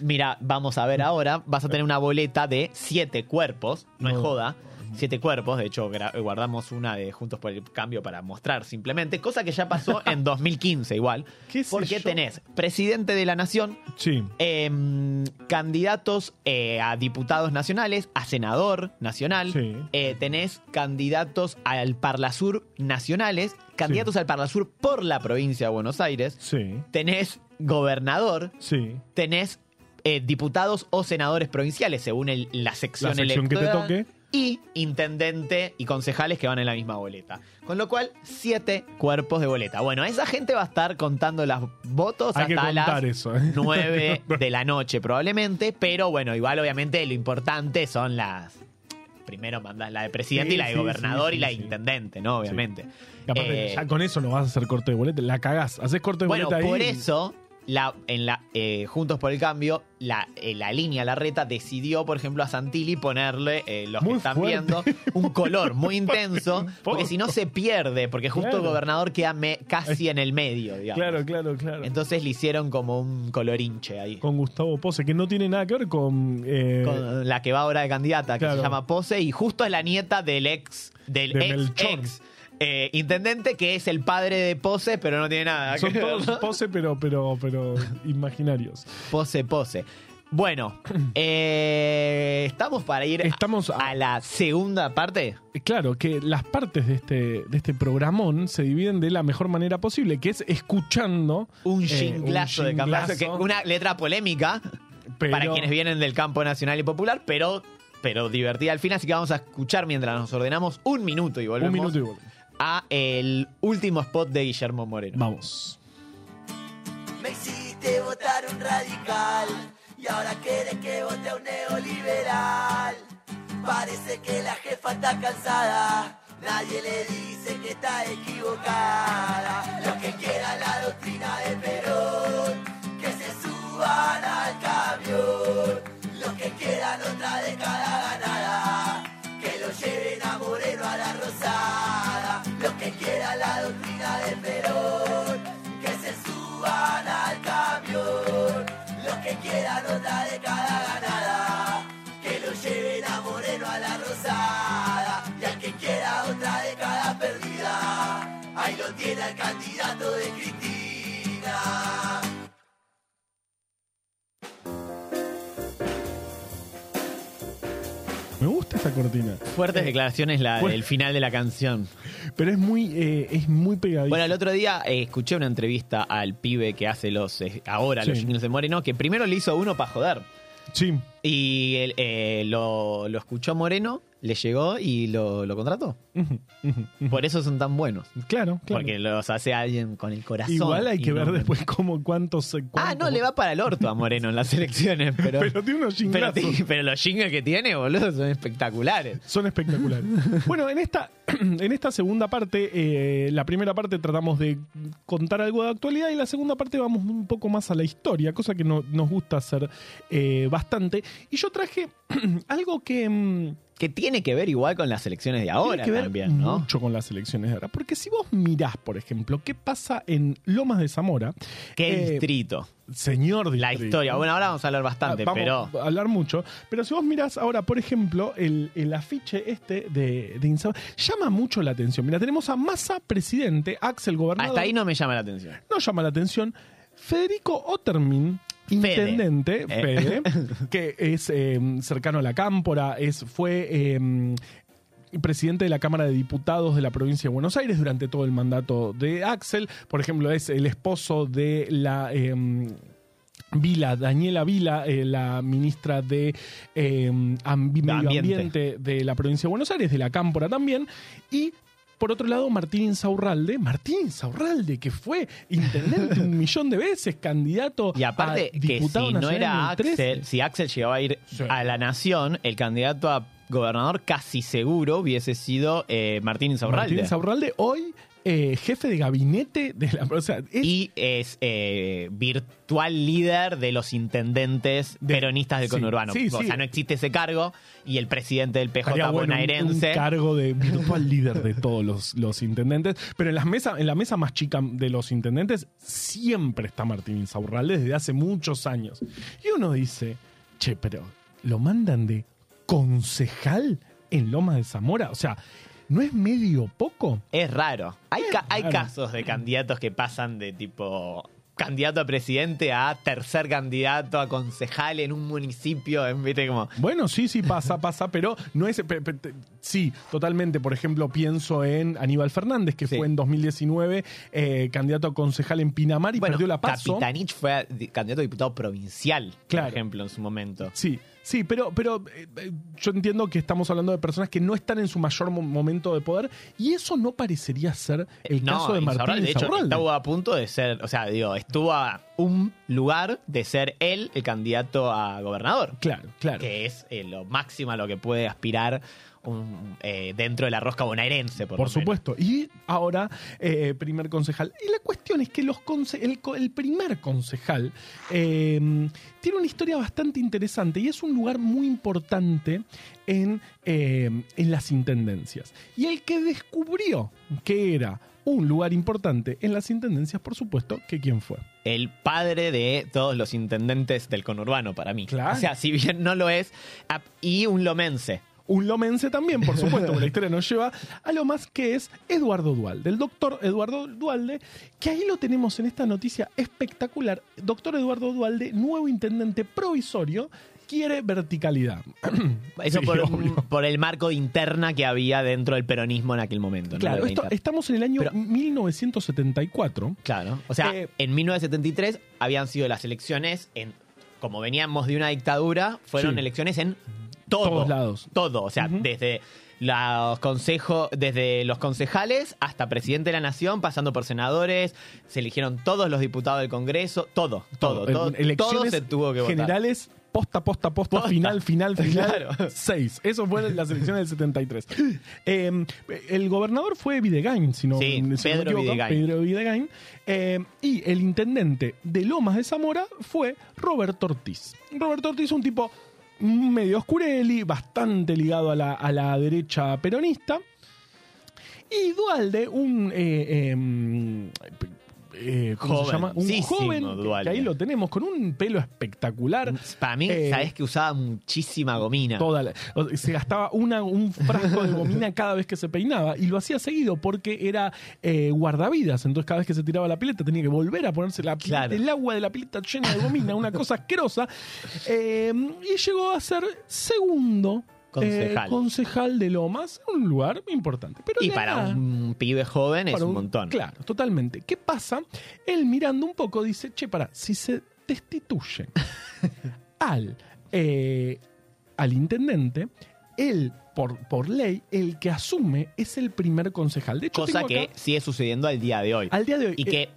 mira, vamos a ver ahora, vas a tener una boleta de siete cuerpos, no, es No. joda. Siete cuerpos, de hecho guardamos una de Juntos por el Cambio para mostrar simplemente, cosa que ya pasó <laughs> en 2015 igual. ¿Qué Porque tenés presidente de la nación, Sí. em, candidatos eh, a diputados nacionales, a senador nacional, Sí. eh, tenés candidatos al Parlasur nacionales, candidatos al Parlasur por la provincia de Buenos Aires, Sí. tenés gobernador, Sí. tenés eh, diputados o senadores provinciales según el- la sección, La sección que te electoral, toque. Y intendente y concejales que van en la misma boleta. Con lo cual, siete cuerpos de boleta. Bueno, esa gente va a estar contando los votos Hay hasta las eso. ¿eh? 9 <laughs> de la noche probablemente, pero bueno, igual obviamente lo importante son las... Primero mandas la de presidente Sí, y la de sí, gobernador sí, y la de intendente, ¿no? Obviamente. Y aparte, Eh, ya con eso no vas a hacer corte de boleta, la cagás. Haces corte de bueno, boleta ahí. por eso, la, en la, eh, Juntos por el Cambio, la, eh, la línea, la reta, decidió, por ejemplo, a Santilli ponerle, eh, los Muy que están fuerte. viendo, un color muy <laughs> intenso, porque si no se pierde, porque justo Claro. el gobernador queda me- casi en el medio, digamos. Claro, claro, claro. Entonces le hicieron como un colorinche ahí. con Gustavo Pose, que no tiene nada que ver con. con la que va ahora de candidata, que claro. se llama Pose, y justo es la nieta del ex, del De ex, Melchor. ex eh, intendente, que es el padre de Pose, pero no tiene nada. Son que ver, todos ¿no? pose, pero, pero, pero imaginarios. Pose, pose. Bueno, <clears throat> eh, estamos para ir Estamos a- a la segunda parte. Eh, Claro, que las partes de este, de este programón se dividen de la mejor manera posible, que es escuchando Un eh, jinglazo un de Camplazo, jinglazo, que una letra polémica pero- para quienes vienen del campo nacional y popular, pero, pero divertida al fin. Así que vamos a escuchar mientras nos ordenamos un minuto y volvemos Un minuto y volvemos. A el último spot de Guillermo Moreno. Vamos. Me hiciste votar un radical y ahora quieres que vote a un neoliberal. Parece que la jefa está cansada, nadie le dice que está equivocada. Los que quieran la doctrina de Perón, que se suban al camión. Los que quieran otra década ganada, de Perón, que se suban al camión. Los que quieran otra década ganada, que lo lleven a Moreno a la Rosada. Y al que quiera otra década perdida, ahí lo tiene el candidato de Cristina. Cortina, Fuertes declaraciones la del final de la canción. pero es muy, eh, es muy pegadiza. Bueno, el otro día eh, escuché una entrevista al pibe que hace los eh, ahora los jingles de Moreno, que primero le hizo uno para joder. Sí, Y él, eh, lo, lo escuchó Moreno, le llegó y lo, lo contrató. Por eso son tan buenos. claro, claro. Porque los hace alguien con el corazón. Igual hay que ver no- después cómo cuántos, Ah, no, le va para el orto a Moreno en las elecciones, <laughs> pero. Pero tiene unos pero, pero los jingles que tiene, boludo, son espectaculares. Son espectaculares. <laughs> bueno, en esta, <clears throat> en esta segunda parte, eh, la primera parte tratamos de contar algo de actualidad y la segunda parte vamos un poco más a la historia, cosa que no- nos gusta hacer eh, bastante. Y yo traje <clears throat> algo que... Que tiene que ver igual con las elecciones de ahora tiene que ver también, ¿no? mucho con las elecciones de ahora. Porque si vos mirás, por ejemplo, qué pasa en Lomas de Zamora, ¿Qué eh, distrito? señor La distrito, historia. Bueno, ahora vamos a hablar bastante, Ah, vamos pero. a hablar mucho. Pero si vos mirás ahora, por ejemplo, el, el afiche este de, de Insaur, llama mucho la atención. Mira, tenemos a Massa, presidente, Axel, gobernador. Hasta ahí no me llama la atención. No llama la atención. Federico Ottermin, intendente, Eh. Fede, <laughs> que es eh, cercano a la Cámpora, es, fue eh, presidente de la Cámara de Diputados de la provincia de Buenos Aires durante todo el mandato de Axel. Por ejemplo, es el esposo de la... eh, Vila, Daniela Vila, eh, la ministra de eh, Medio Ambiente. Ambiente de la provincia de Buenos Aires, de la Cámpora también, y por otro lado, Martín Insaurralde, Martín Insaurralde, que fue intendente un millón de veces, candidato Y aparte, a que diputado si no nacional era en el 13. Axel, si Axel llegaba a ir Sí. a la nación, el candidato a gobernador casi seguro hubiese sido eh, Martín Insaurralde. Martín Insaurralde, hoy eh, jefe de gabinete de la. O sea, es- Y es eh, virtual líder de los intendentes De- peronistas del sí, conurbano. sí, o sí. sea, no existe ese cargo y el presidente del PJ estaría bueno un- bonaerense. un cargo de virtual líder de todos los, los intendentes. Pero en, las mesas, en la mesa más chica de los intendentes siempre está Martín Insaurralde desde hace muchos años. Y uno dice, che, pero lo mandan de concejal en Lomas de Zamora. O sea, ¿no es medio poco? Es raro. Hay, ca- hay raro. casos de candidatos que pasan de tipo candidato a presidente a tercer candidato a concejal en un municipio, ¿viste? Como, Bueno, sí, sí, pasa, <laughs> pasa, pero no es. pe- pe- te- sí, totalmente. Por ejemplo, pienso en Aníbal Fernández, que Sí. fue en 2019 eh, candidato a concejal en Pinamar y bueno, perdió la paso. Capitanich fue candidato a diputado provincial, Claro. por ejemplo, en su momento. Sí, sí, pero, pero eh, eh, yo entiendo que estamos hablando de personas que no están en su mayor mo- momento de poder y eso no parecería ser el no, caso de Martín Insaurralde, de hecho, Insaurralde. estuvo a punto de ser, o sea, digo, estuvo a un lugar de ser él el candidato a gobernador. Claro, claro. Que es eh, lo máximo a lo que puede aspirar un, eh, dentro de la rosca bonaerense, por, Por supuesto. Y ahora, eh, primer concejal. Y la cuestión es que los el, primer concejal eh, tiene una historia bastante interesante y es un lugar muy importante en, en las intendencias. Y el que descubrió que era un lugar importante en las intendencias, por supuesto, que quién fue. el padre de todos los intendentes del conurbano para mí. Claro. O sea, si bien no lo es, y un lomense. Un lomense también, por supuesto, porque la <laughs> historia nos lleva a Lomas, que es Eduardo Dualde, el doctor Eduardo Dualde, que ahí lo tenemos en esta noticia espectacular. Doctor Eduardo Dualde, nuevo intendente provisorio, quiere verticalidad. <clears throat> Eso Sí, por, el marco interna que había dentro del peronismo en aquel momento. Claro, esto- estamos en el año Pero- 1974. Claro. O sea, Eh, en 1973 habían sido las elecciones en. Como veníamos de una dictadura, fueron Sí. elecciones en todo. Todos lados. Todo. O sea, desde los consejos, desde los concejales hasta presidente de la nación, pasando por senadores, se eligieron todos los diputados del Congreso, todo, todo, todo, todo elecciones se tuvo que votar. generales, posta, posta, posta, Posta. final, final, <laughs> final. Claro. Seis. Eso fue las elecciones del 73. <laughs> Eh, el gobernador fue Videgain, si no, Sí, si no me Pedro equivoco, Videgain. Pedro Videgain. Eh, y el intendente de Lomas de Zamora fue Roberto Ortiz. Roberto Ortiz, un tipo medio oscureli, bastante ligado a la, a la derecha peronista. Y Dualde, un. eh, em, eh, ¿cómo se llama? Un joven, que ahí lo tenemos, con un pelo espectacular. Para mí, Eh, sabes que usaba muchísima gomina. Toda la- se gastaba una, un frasco de gomina cada vez que se peinaba y lo hacía seguido porque era eh, guardavidas. Entonces, cada vez que se tiraba la pileta tenía que volver a ponerse la pileta, Claro. el agua de la pileta llena de gomina, una cosa asquerosa. Y llegó a ser segundo Concejal. eh, concejal de Lomas, un lugar importante. Pero y para un pibe joven es un montón. Claro, totalmente. ¿Qué pasa? Él mirando un poco dice, che, para, si se destituye <laughs> al, eh, al intendente, él, por, por ley, el que asume es el primer concejal. De hecho, Cosa que acá- sigue sucediendo al día de hoy. al día de hoy... Y eh, que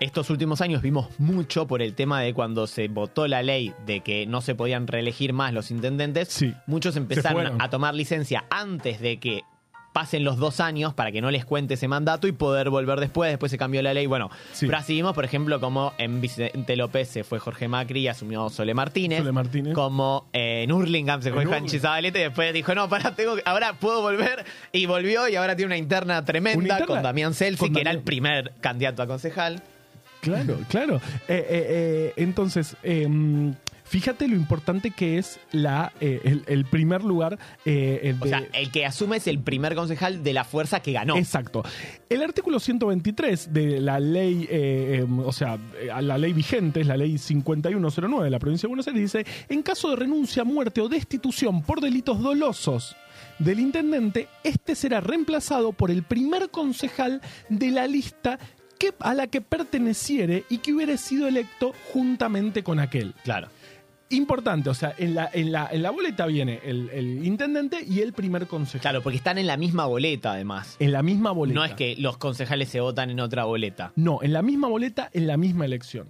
estos últimos años vimos mucho por el tema de cuando se votó la ley de que no se podían reelegir más los intendentes. Sí. Muchos empezaron a tomar licencia antes de que pasen los dos años para que no les cuente ese mandato y poder volver después. Después se cambió la ley. Bueno, Sí. pero así vimos, por ejemplo, como en Vicente López se fue Jorge Macri y asumió Sole Martínez. Sole Martínez. Como eh, en Hurlingham se fue Hurlingham. Zabaleta y después dijo, no, pará, tengo que- ahora puedo volver. Y volvió y ahora tiene una interna tremenda Una interna con Damián con que era el primer candidato a concejal. Claro, claro. Eh, eh, eh, entonces, em, fíjate lo importante que es la, el, el primer lugar. el O sea, el que asume es el primer concejal de la fuerza que ganó. Exacto. El artículo 123 de la ley, eh, o sea, la ley vigente, es la ley 5109 de la provincia de Buenos Aires, dice, en caso de renuncia, muerte o destitución por delitos dolosos del intendente, este será reemplazado por el primer concejal de la lista que, a la que perteneciere y que hubiera sido electo juntamente con aquel. Claro. Importante, o sea, en la, en la, en la boleta viene el, el intendente y el primer concejal. Claro, porque están en la misma boleta, además. En la misma boleta. No es que los concejales se votan en otra boleta. No, en la misma boleta, en la misma elección.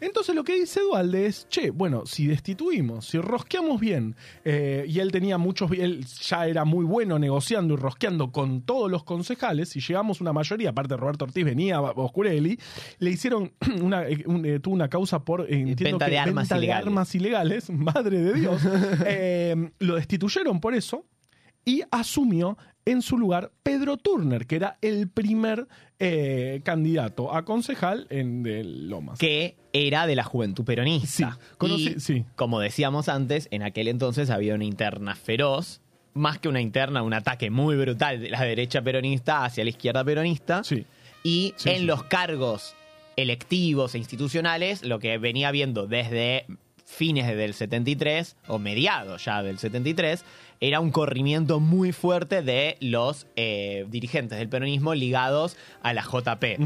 Entonces lo que dice Dualde es, che, bueno, si destituimos, si rosqueamos bien, eh, y él tenía muchos, él ya era muy bueno negociando y rosqueando con todos los concejales, y llegamos a una mayoría, aparte Roberto Ortiz venía, Oscurelli, le hicieron <clears throat> una, eh, un- eh, tuvo una causa por, eh, entiendo Venta que de armas venta de ilegales. armas ilegales, <laughs> madre de Dios, <laughs> Eh, lo destituyeron por eso, y asumió en su lugar Pedro Turner, que era el primer eh, candidato a concejal en de Lomas. Que era de la juventud peronista. Sí, conocí- Y, sí. como decíamos antes, en aquel entonces había una interna feroz. Más que una interna, un ataque muy brutal de la derecha peronista hacia la izquierda peronista. Sí. Y Sí, en sí. los cargos electivos e institucionales, lo que venía viendo desde fines del 73 o mediados ya del 73, era un corrimiento muy fuerte de los eh, dirigentes del peronismo ligados a la JP.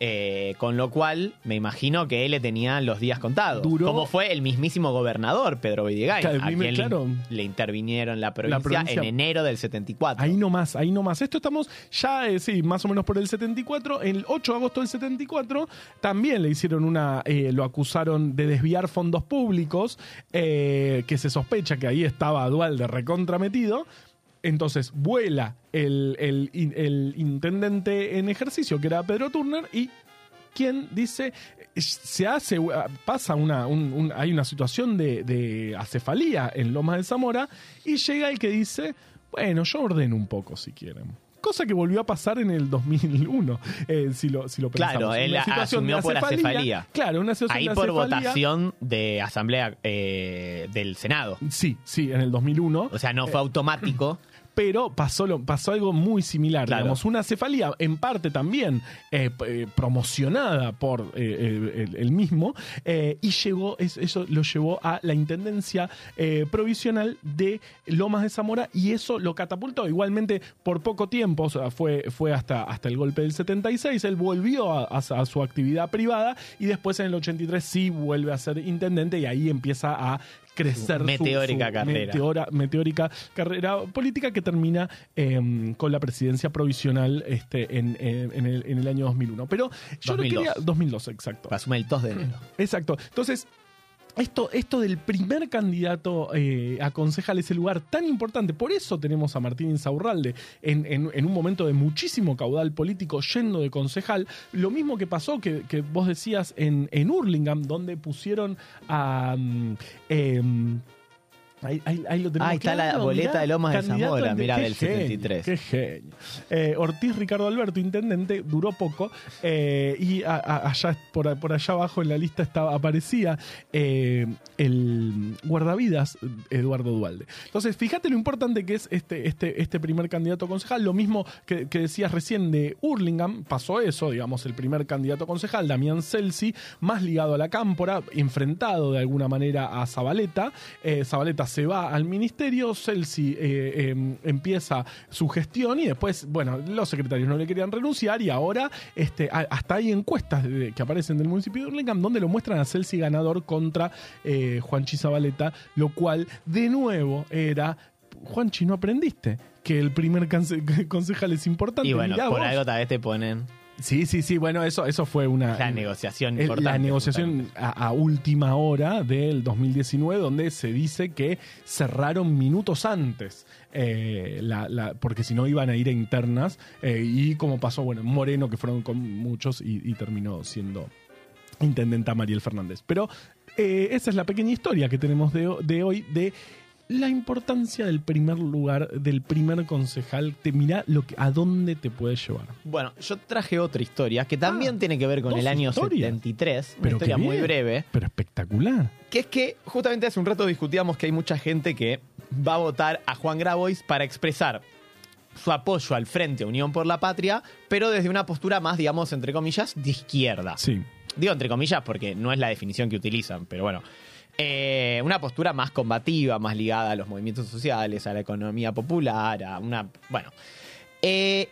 Eh, con lo cual, me imagino que él le tenía los días contados. Duró- Como fue el mismísimo gobernador, Pedro Vidigain, a quien le- claro. le, intervinieron la provincia, provincia- en enero del 74. Ahí nomás, ahí nomás. Esto estamos ya, eh, sí, más o menos por el 74. El 8 de agosto del 74 también le hicieron una, eh, lo acusaron de desviar fondos públicos, que se sospecha que ahí estaba Dualde recontrametido. Entonces vuela el, el in- el intendente en ejercicio, que era Pedro Turner, y quien dice se hace pasa una un- un- hay una situación de, de acefalía en Lomas de Zamora y llega el que dice bueno yo ordeno un poco si quieren cosa que volvió a pasar en el 2001, eh, si lo, si lo pensamos. Claro, él asumió por acefalía. Claro, una situación Ahí de por acefalía. votación de asamblea eh, del Senado. Sí, sí, en el 2001. O sea, no fue automático. <clears throat> pero pasó, lo- pasó algo muy similar. Claro. Digamos, una cefalía en parte también eh, eh, promocionada por eh, el, el mismo eh, y llegó, es- eso lo llevó a la intendencia eh, provisional de Lomas de Zamora y eso lo catapultó igualmente por poco tiempo, o sea, fue, fue hasta, hasta el golpe del 76, él volvió a, a- a su actividad privada y después en el 83 sí vuelve a ser intendente y ahí empieza a crecer su- Meteórica su carrera. meteora- meteórica carrera política que termina eh, con la presidencia provisional este, en, en- en el, en el año 2001. Pero yo 2002. no quería... 2002, exacto. Asume el 2 de enero. Exacto. Entonces, esto, esto del primer candidato eh, a concejal, ese lugar tan importante, por eso tenemos a Martín Insaurralde en, en- un momento de muchísimo caudal político yendo de concejal. Lo mismo que pasó que, que vos decías en, en Hurlingham, donde pusieron a... mm, em, Ahí, ahí- ahí lo tenemos Ah, ahí está la boleta mirá, de Lomas de Zamora, qué del genio, 73. Qué genio. Eh, Ortiz Ricardo Alberto, intendente, duró poco. eh, y a- a- allá por, por allá abajo en la lista estaba, aparecía eh, el guardavidas Eduardo Dualde. Entonces, fíjate lo importante que es este, este, este primer candidato a concejal. Lo mismo que, que decías recién de Hurlingham, pasó eso, digamos, el primer candidato a concejal, Damián Celsi, más ligado a la cámpora, enfrentado de alguna manera a Zabaleta. Zabaleta se va al ministerio, Celsi eh, eh, empieza su gestión y después, bueno, los secretarios no le querían renunciar y ahora este, a- hasta hay encuestas de- que aparecen del municipio de Hurlingham donde lo muestran a Celsi ganador contra eh, Juanchi Zabaleta, lo cual de nuevo era, Juanchi, ¿no aprendiste? Que el primer <laughs> concejal es importante. Y bueno, Mirá por vos. algo tal vez te ponen Sí, sí, sí, bueno, eso, eso fue una... la negociación El- importante. la negociación a, a última hora del 2019, donde se dice que cerraron minutos antes, eh, la- la- porque si no iban a ir a internas, eh, y como pasó, bueno, en Moreno, que fueron con muchos, y, y terminó siendo intendenta Mariel Fernández. Pero eh, esa es la pequeña historia que tenemos de, de hoy de la importancia del primer lugar, del primer concejal. Te mira lo que, a dónde te puede llevar. Bueno, yo traje otra historia que también Ah, tiene que ver con el año historias. 73, una Pero historia muy bien. breve, Pero espectacular. que es que justamente hace un rato discutíamos que hay mucha gente que va a votar a Juan Grabois para expresar su apoyo al Frente Unión por la Patria, pero desde una postura más, digamos, entre comillas, de izquierda. Sí. Digo entre comillas porque no es la definición que utilizan, pero bueno. Eh, una postura más combativa, más ligada a los movimientos sociales, a la economía popular, a una... Bueno. Eh,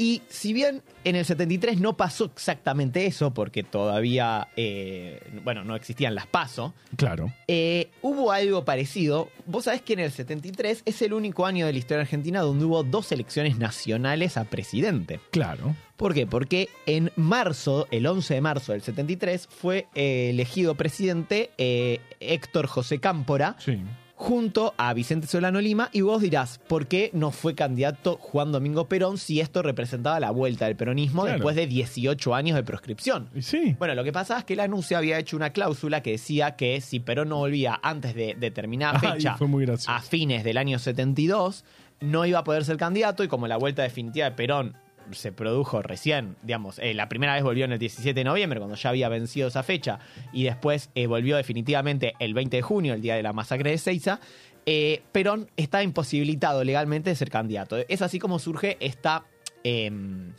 y si bien en el 73 no pasó exactamente eso, porque todavía, eh, bueno, no existían las PASO, Claro. eh, hubo algo parecido. Vos sabés que en el 73 es el único año de la historia argentina donde hubo dos elecciones nacionales a presidente. Claro. ¿Por qué? Porque en marzo, el 11 de marzo del 73, fue eh, elegido presidente eh, Héctor José Cámpora Sí. Junto a Vicente Solano Lima y vos dirás, ¿por qué no fue candidato Juan Domingo Perón si esto representaba la vuelta del peronismo Claro. después de 18 años de proscripción? Sí. Bueno, lo que pasa es que el anuncio había hecho una cláusula que decía que si Perón no volvía antes de determinada <laughs> fecha a fines del año 72, no iba a poder ser candidato y como la vuelta definitiva de Perón se produjo recién, digamos, eh, la primera vez volvió en el 17 de noviembre, cuando ya había vencido esa fecha, y después eh, volvió definitivamente el 20 de junio, el día de la masacre de Seiza, eh, Perón está imposibilitado legalmente de ser candidato. Es así como surge esta... em,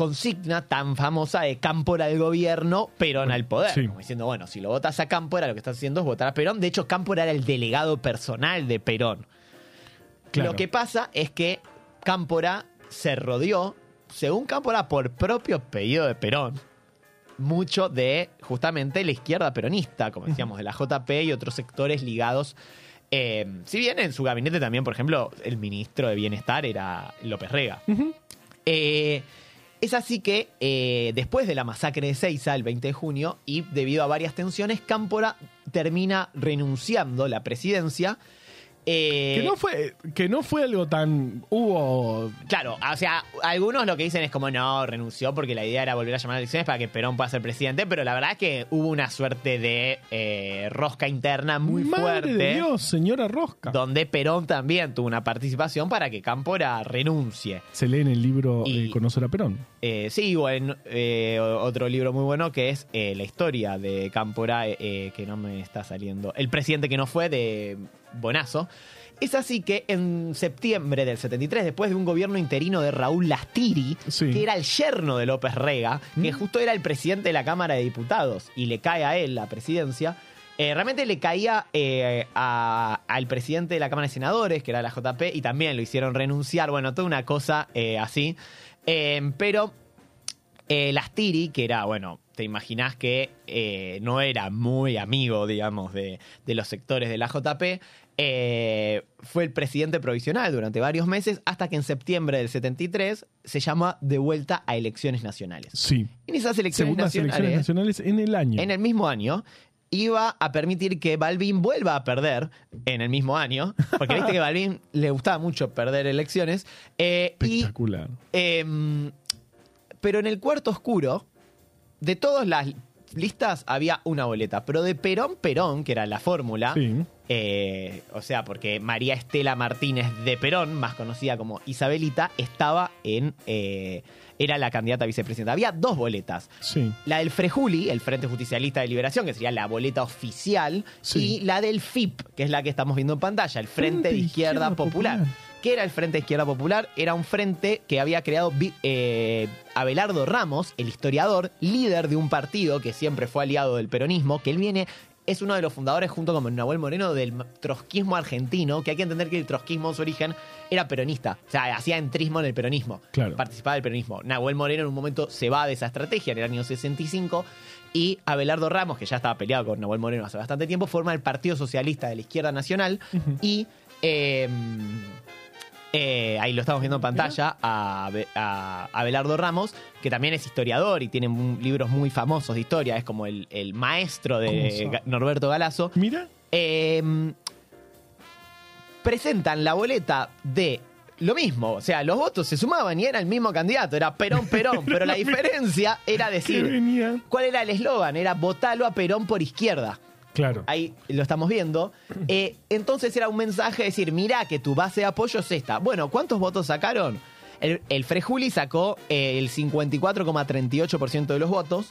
consigna tan famosa de Cámpora al gobierno, Perón al poder. Sí. Como diciendo, bueno, si lo votas a Cámpora, lo que estás haciendo es votar a Perón. De hecho, Cámpora era el delegado personal de Perón. Claro. Lo que pasa es que Cámpora se rodeó, según Cámpora, por propio pedido de Perón, mucho de justamente la izquierda peronista, como decíamos, de la JP y otros sectores ligados. eh, si bien en su gabinete también, por ejemplo, el ministro de Bienestar era López Rega. Eh, es así que eh, después de la masacre de Seiza, el 20 de junio, y debido a varias tensiones, Cámpora termina renunciando la presidencia Eh, Que no fue, que no fue algo tan. Hubo. Claro, o sea, algunos lo que dicen es como no, renunció porque la idea era volver a llamar a elecciones para que Perón pueda ser presidente, pero la verdad es que hubo una suerte de eh, rosca interna muy Madre fuerte. de Dios, señora Rosca. Donde Perón también tuvo una participación para que Cámpora renuncie. Se lee en el libro Y- eh, Conocer a Perón. Eh, sí, o en otro libro muy bueno que es la historia de Cámpora, que no me está saliendo. El presidente que no fue de Bonazo. Es así que en septiembre del 73, después de un gobierno interino de Raúl Lastiri, Sí. que era el yerno de López Rega, que Mm. justo era el presidente de la Cámara de Diputados, y le cae a él la presidencia, eh, realmente le caía eh, a- al presidente de la Cámara de Senadores, que era la JP, y también lo hicieron renunciar. Bueno, toda una cosa eh, así. Pero eh, Lastiri, que era, bueno, te imaginás que eh, no era muy amigo, digamos, de, de los sectores de la JP, eh, fue el presidente provisional durante varios meses, hasta que en septiembre del 73 se llama de vuelta a elecciones nacionales. Sí. En esas elecciones Segundas nacionales, elecciones nacionales en el año. en el mismo año, iba a permitir que Balvin vuelva a perder en el mismo año, porque viste que a <laughs> Balvin le gustaba mucho perder elecciones, eh, y Espectacular. Pero en el cuarto oscuro, de todas las listas había una boleta. Pero de Perón Perón, que era la fórmula, Sí. eh, o sea, porque María Estela Martínez de Perón, más conocida como Isabelita, estaba en. eh, era la candidata a vicepresidenta. Había dos boletas. Sí. La del Frejuli, el Frente Justicialista de Liberación, que sería la boleta oficial, Sí. y la del FIP, que es la que estamos viendo en pantalla, el Frente, Frente de Izquierda, Izquierda Popular. Popular. ¿Qué era el Frente de Izquierda Popular? Era un frente que había creado eh, Abelardo Ramos, el historiador, líder de un partido que siempre fue aliado del peronismo, que él viene, es uno de los fundadores, junto con Nahuel Moreno, del trotskismo argentino, que hay que entender que el trotskismo en su origen era peronista, o sea, hacía entrismo en el peronismo, Claro. participaba del peronismo. Nahuel Moreno en un momento se va de esa estrategia en el año 65 y Abelardo Ramos, que ya estaba peleado con Nahuel Moreno hace bastante tiempo, forma el Partido Socialista de la Izquierda Nacional y... eh, eh, ahí lo estamos viendo en pantalla a, a Abelardo Ramos, que también es historiador y tiene un- libros muy famosos de historia, es como el, el maestro ¿Cómo de Norberto Galazo. Mira. Eh, presentan la boleta de lo mismo, o sea, los votos se sumaban y era el mismo candidato, era Perón Perón, pero la <laughs> diferencia era decir. ¿cuál era el eslogan? Era votalo a Perón por izquierda Claro. ahí lo estamos viendo. <clears throat> Eh, entonces era un mensaje de decir, mira que tu base de apoyo es esta. Bueno, ¿cuántos votos sacaron? El, el Frejuli sacó eh, el 54,38% de los votos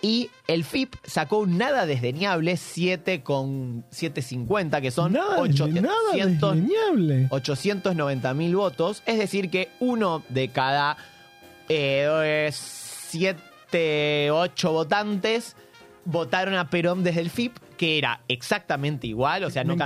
y el FIP sacó un nada desdeñable 7,750, que son nada, ocho- nada 800 desdeñable. 890 mil votos. Es decir, que uno de cada 7, 8 votantes votaron a Perón desde el FIP, que era exactamente igual, o sea, no lo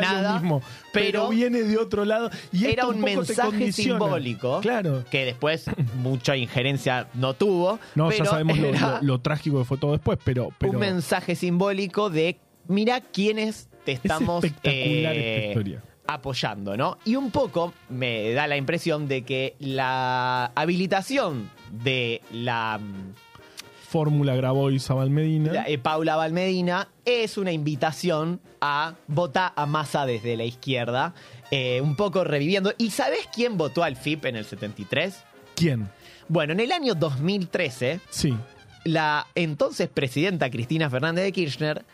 nada. mismo, pero, pero viene de otro lado. Y era esto un poco te mensaje simbólico Claro. que después mucha injerencia no tuvo. No, pero ya sabemos lo, era lo- lo trágico que fue todo después, pero. pero un mensaje simbólico de mira quiénes te estamos espectacular eh, esta historia. apoyando, ¿no? Y un poco me da la impresión de que la habilitación de la, Fórmula grabó Isabel Medina. la- eh, Paula Valmedina es una invitación a votar a masa desde la izquierda, eh, un poco reviviendo. ¿Y sabes quién votó al FIP en el 73? ¿Quién? Bueno, en el año 2013, Sí. la entonces presidenta Cristina Fernández de Kirchner,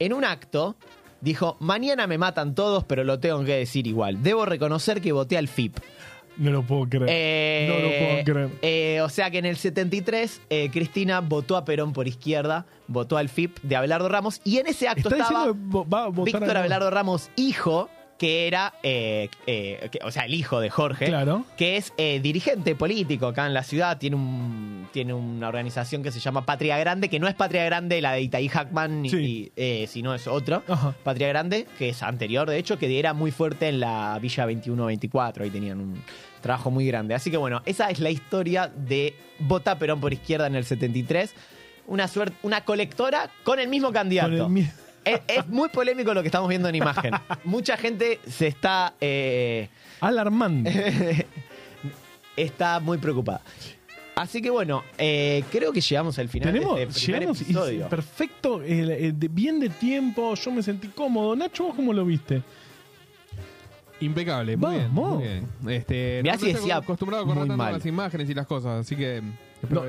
en un acto, dijo, mañana me matan todos, pero lo tengo que decir igual. Debo reconocer que voté al FIP. No lo puedo creer. Eh, no lo puedo creer. eh, o sea que en el 73, eh, Cristina votó a Perón por izquierda, votó al FIP de Abelardo Ramos, y en ese acto estaba Víctor Abelardo Ramos, hijo, que era, eh, eh, que- o sea, el hijo de Jorge, Claro. que es eh, dirigente político acá en la ciudad, tiene un tiene una organización que se llama Patria Grande, que no es Patria Grande la de Itaí Hackman, Sí. y, eh, sino es otro. Patria Grande, que es anterior, de hecho, que era muy fuerte en la Villa 21-24, ahí tenían un trabajo muy grande. Así que bueno, esa es la historia de Vota Perón por izquierda en el 73. Una suerte, una colectora con el mismo candidato. Con el Es, es muy polémico lo que estamos viendo en imagen. Mucha gente se está, eh, Alarmante. <laughs> está muy preocupada. Así que bueno, eh, creo que llegamos al final Tenemos, de este primer llegamos y- episodio. perfecto, eh, eh, de- bien de tiempo, yo me sentí cómodo. Nacho, ¿vos cómo lo viste? Impecable, muy bien, muy bien. Este, Mirá no si estoy decía acostumbrado tanto mal. las imágenes y las cosas, así que No.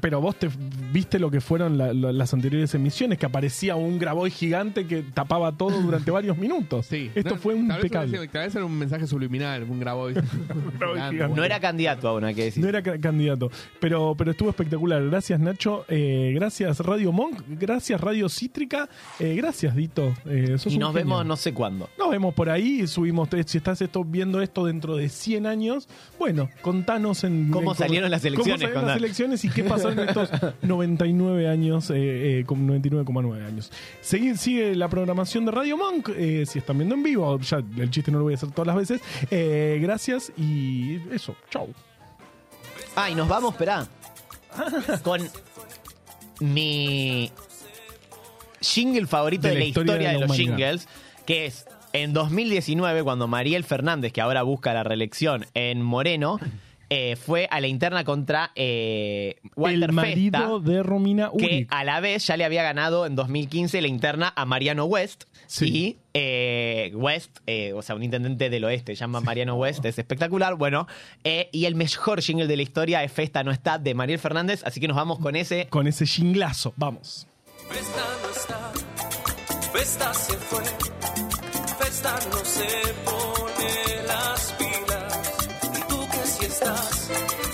Pero vos te viste lo que fueron la- la- las anteriores emisiones, que aparecía un graboy gigante que tapaba todo <laughs> durante varios minutos. Sí, Esto no, fue tal vez impecable. hubiera sido- Tal vez era un mensaje subliminal, un grabo. <laughs> gigante. No era candidato aún, hay que decir. No era ca- candidato, pero, pero estuvo espectacular. Gracias Nacho, eh, gracias Radio Monk, gracias Radio Cítrica, eh, gracias Dito. eh, sos y un nos genio. vemos no sé cuándo. Nos vemos por ahí, subimos, si estás esto, viendo esto dentro de 100 años, bueno, contanos en... ¿Cómo en- salieron las elecciones, ¿Cómo salieron las contá? Elecciones y qué pasó en estos <laughs> 99 años, eh, eh, con 99,9 años. Seguí- sigue la programación de Radio Monk, eh, si están viendo en vivo, ya el chiste no lo voy a hacer todas las veces. Eh, gracias y eso, chau. Ah, y nos vamos, esperá. Con mi jingle favorito de, la historia, de, los humanidad. jingles, que es en 2019, cuando Mariel Fernández, que ahora busca la reelección en Moreno, eh, fue a la interna contra eh, Walter el marido Festa, de Romina que Uric. a la vez ya le había ganado en 2015 la interna a Mariano West. Sí. Y eh, West, eh, o sea, un intendente del oeste, se llama Mariano West, es espectacular. Bueno, eh, y el mejor jingle de la historia es Festa no está de Mariel Fernández, así que nos vamos con ese. Con ese jinglazo, vamos. Festa no está, Festa se fue, Festa no se pone las pilas. Y tú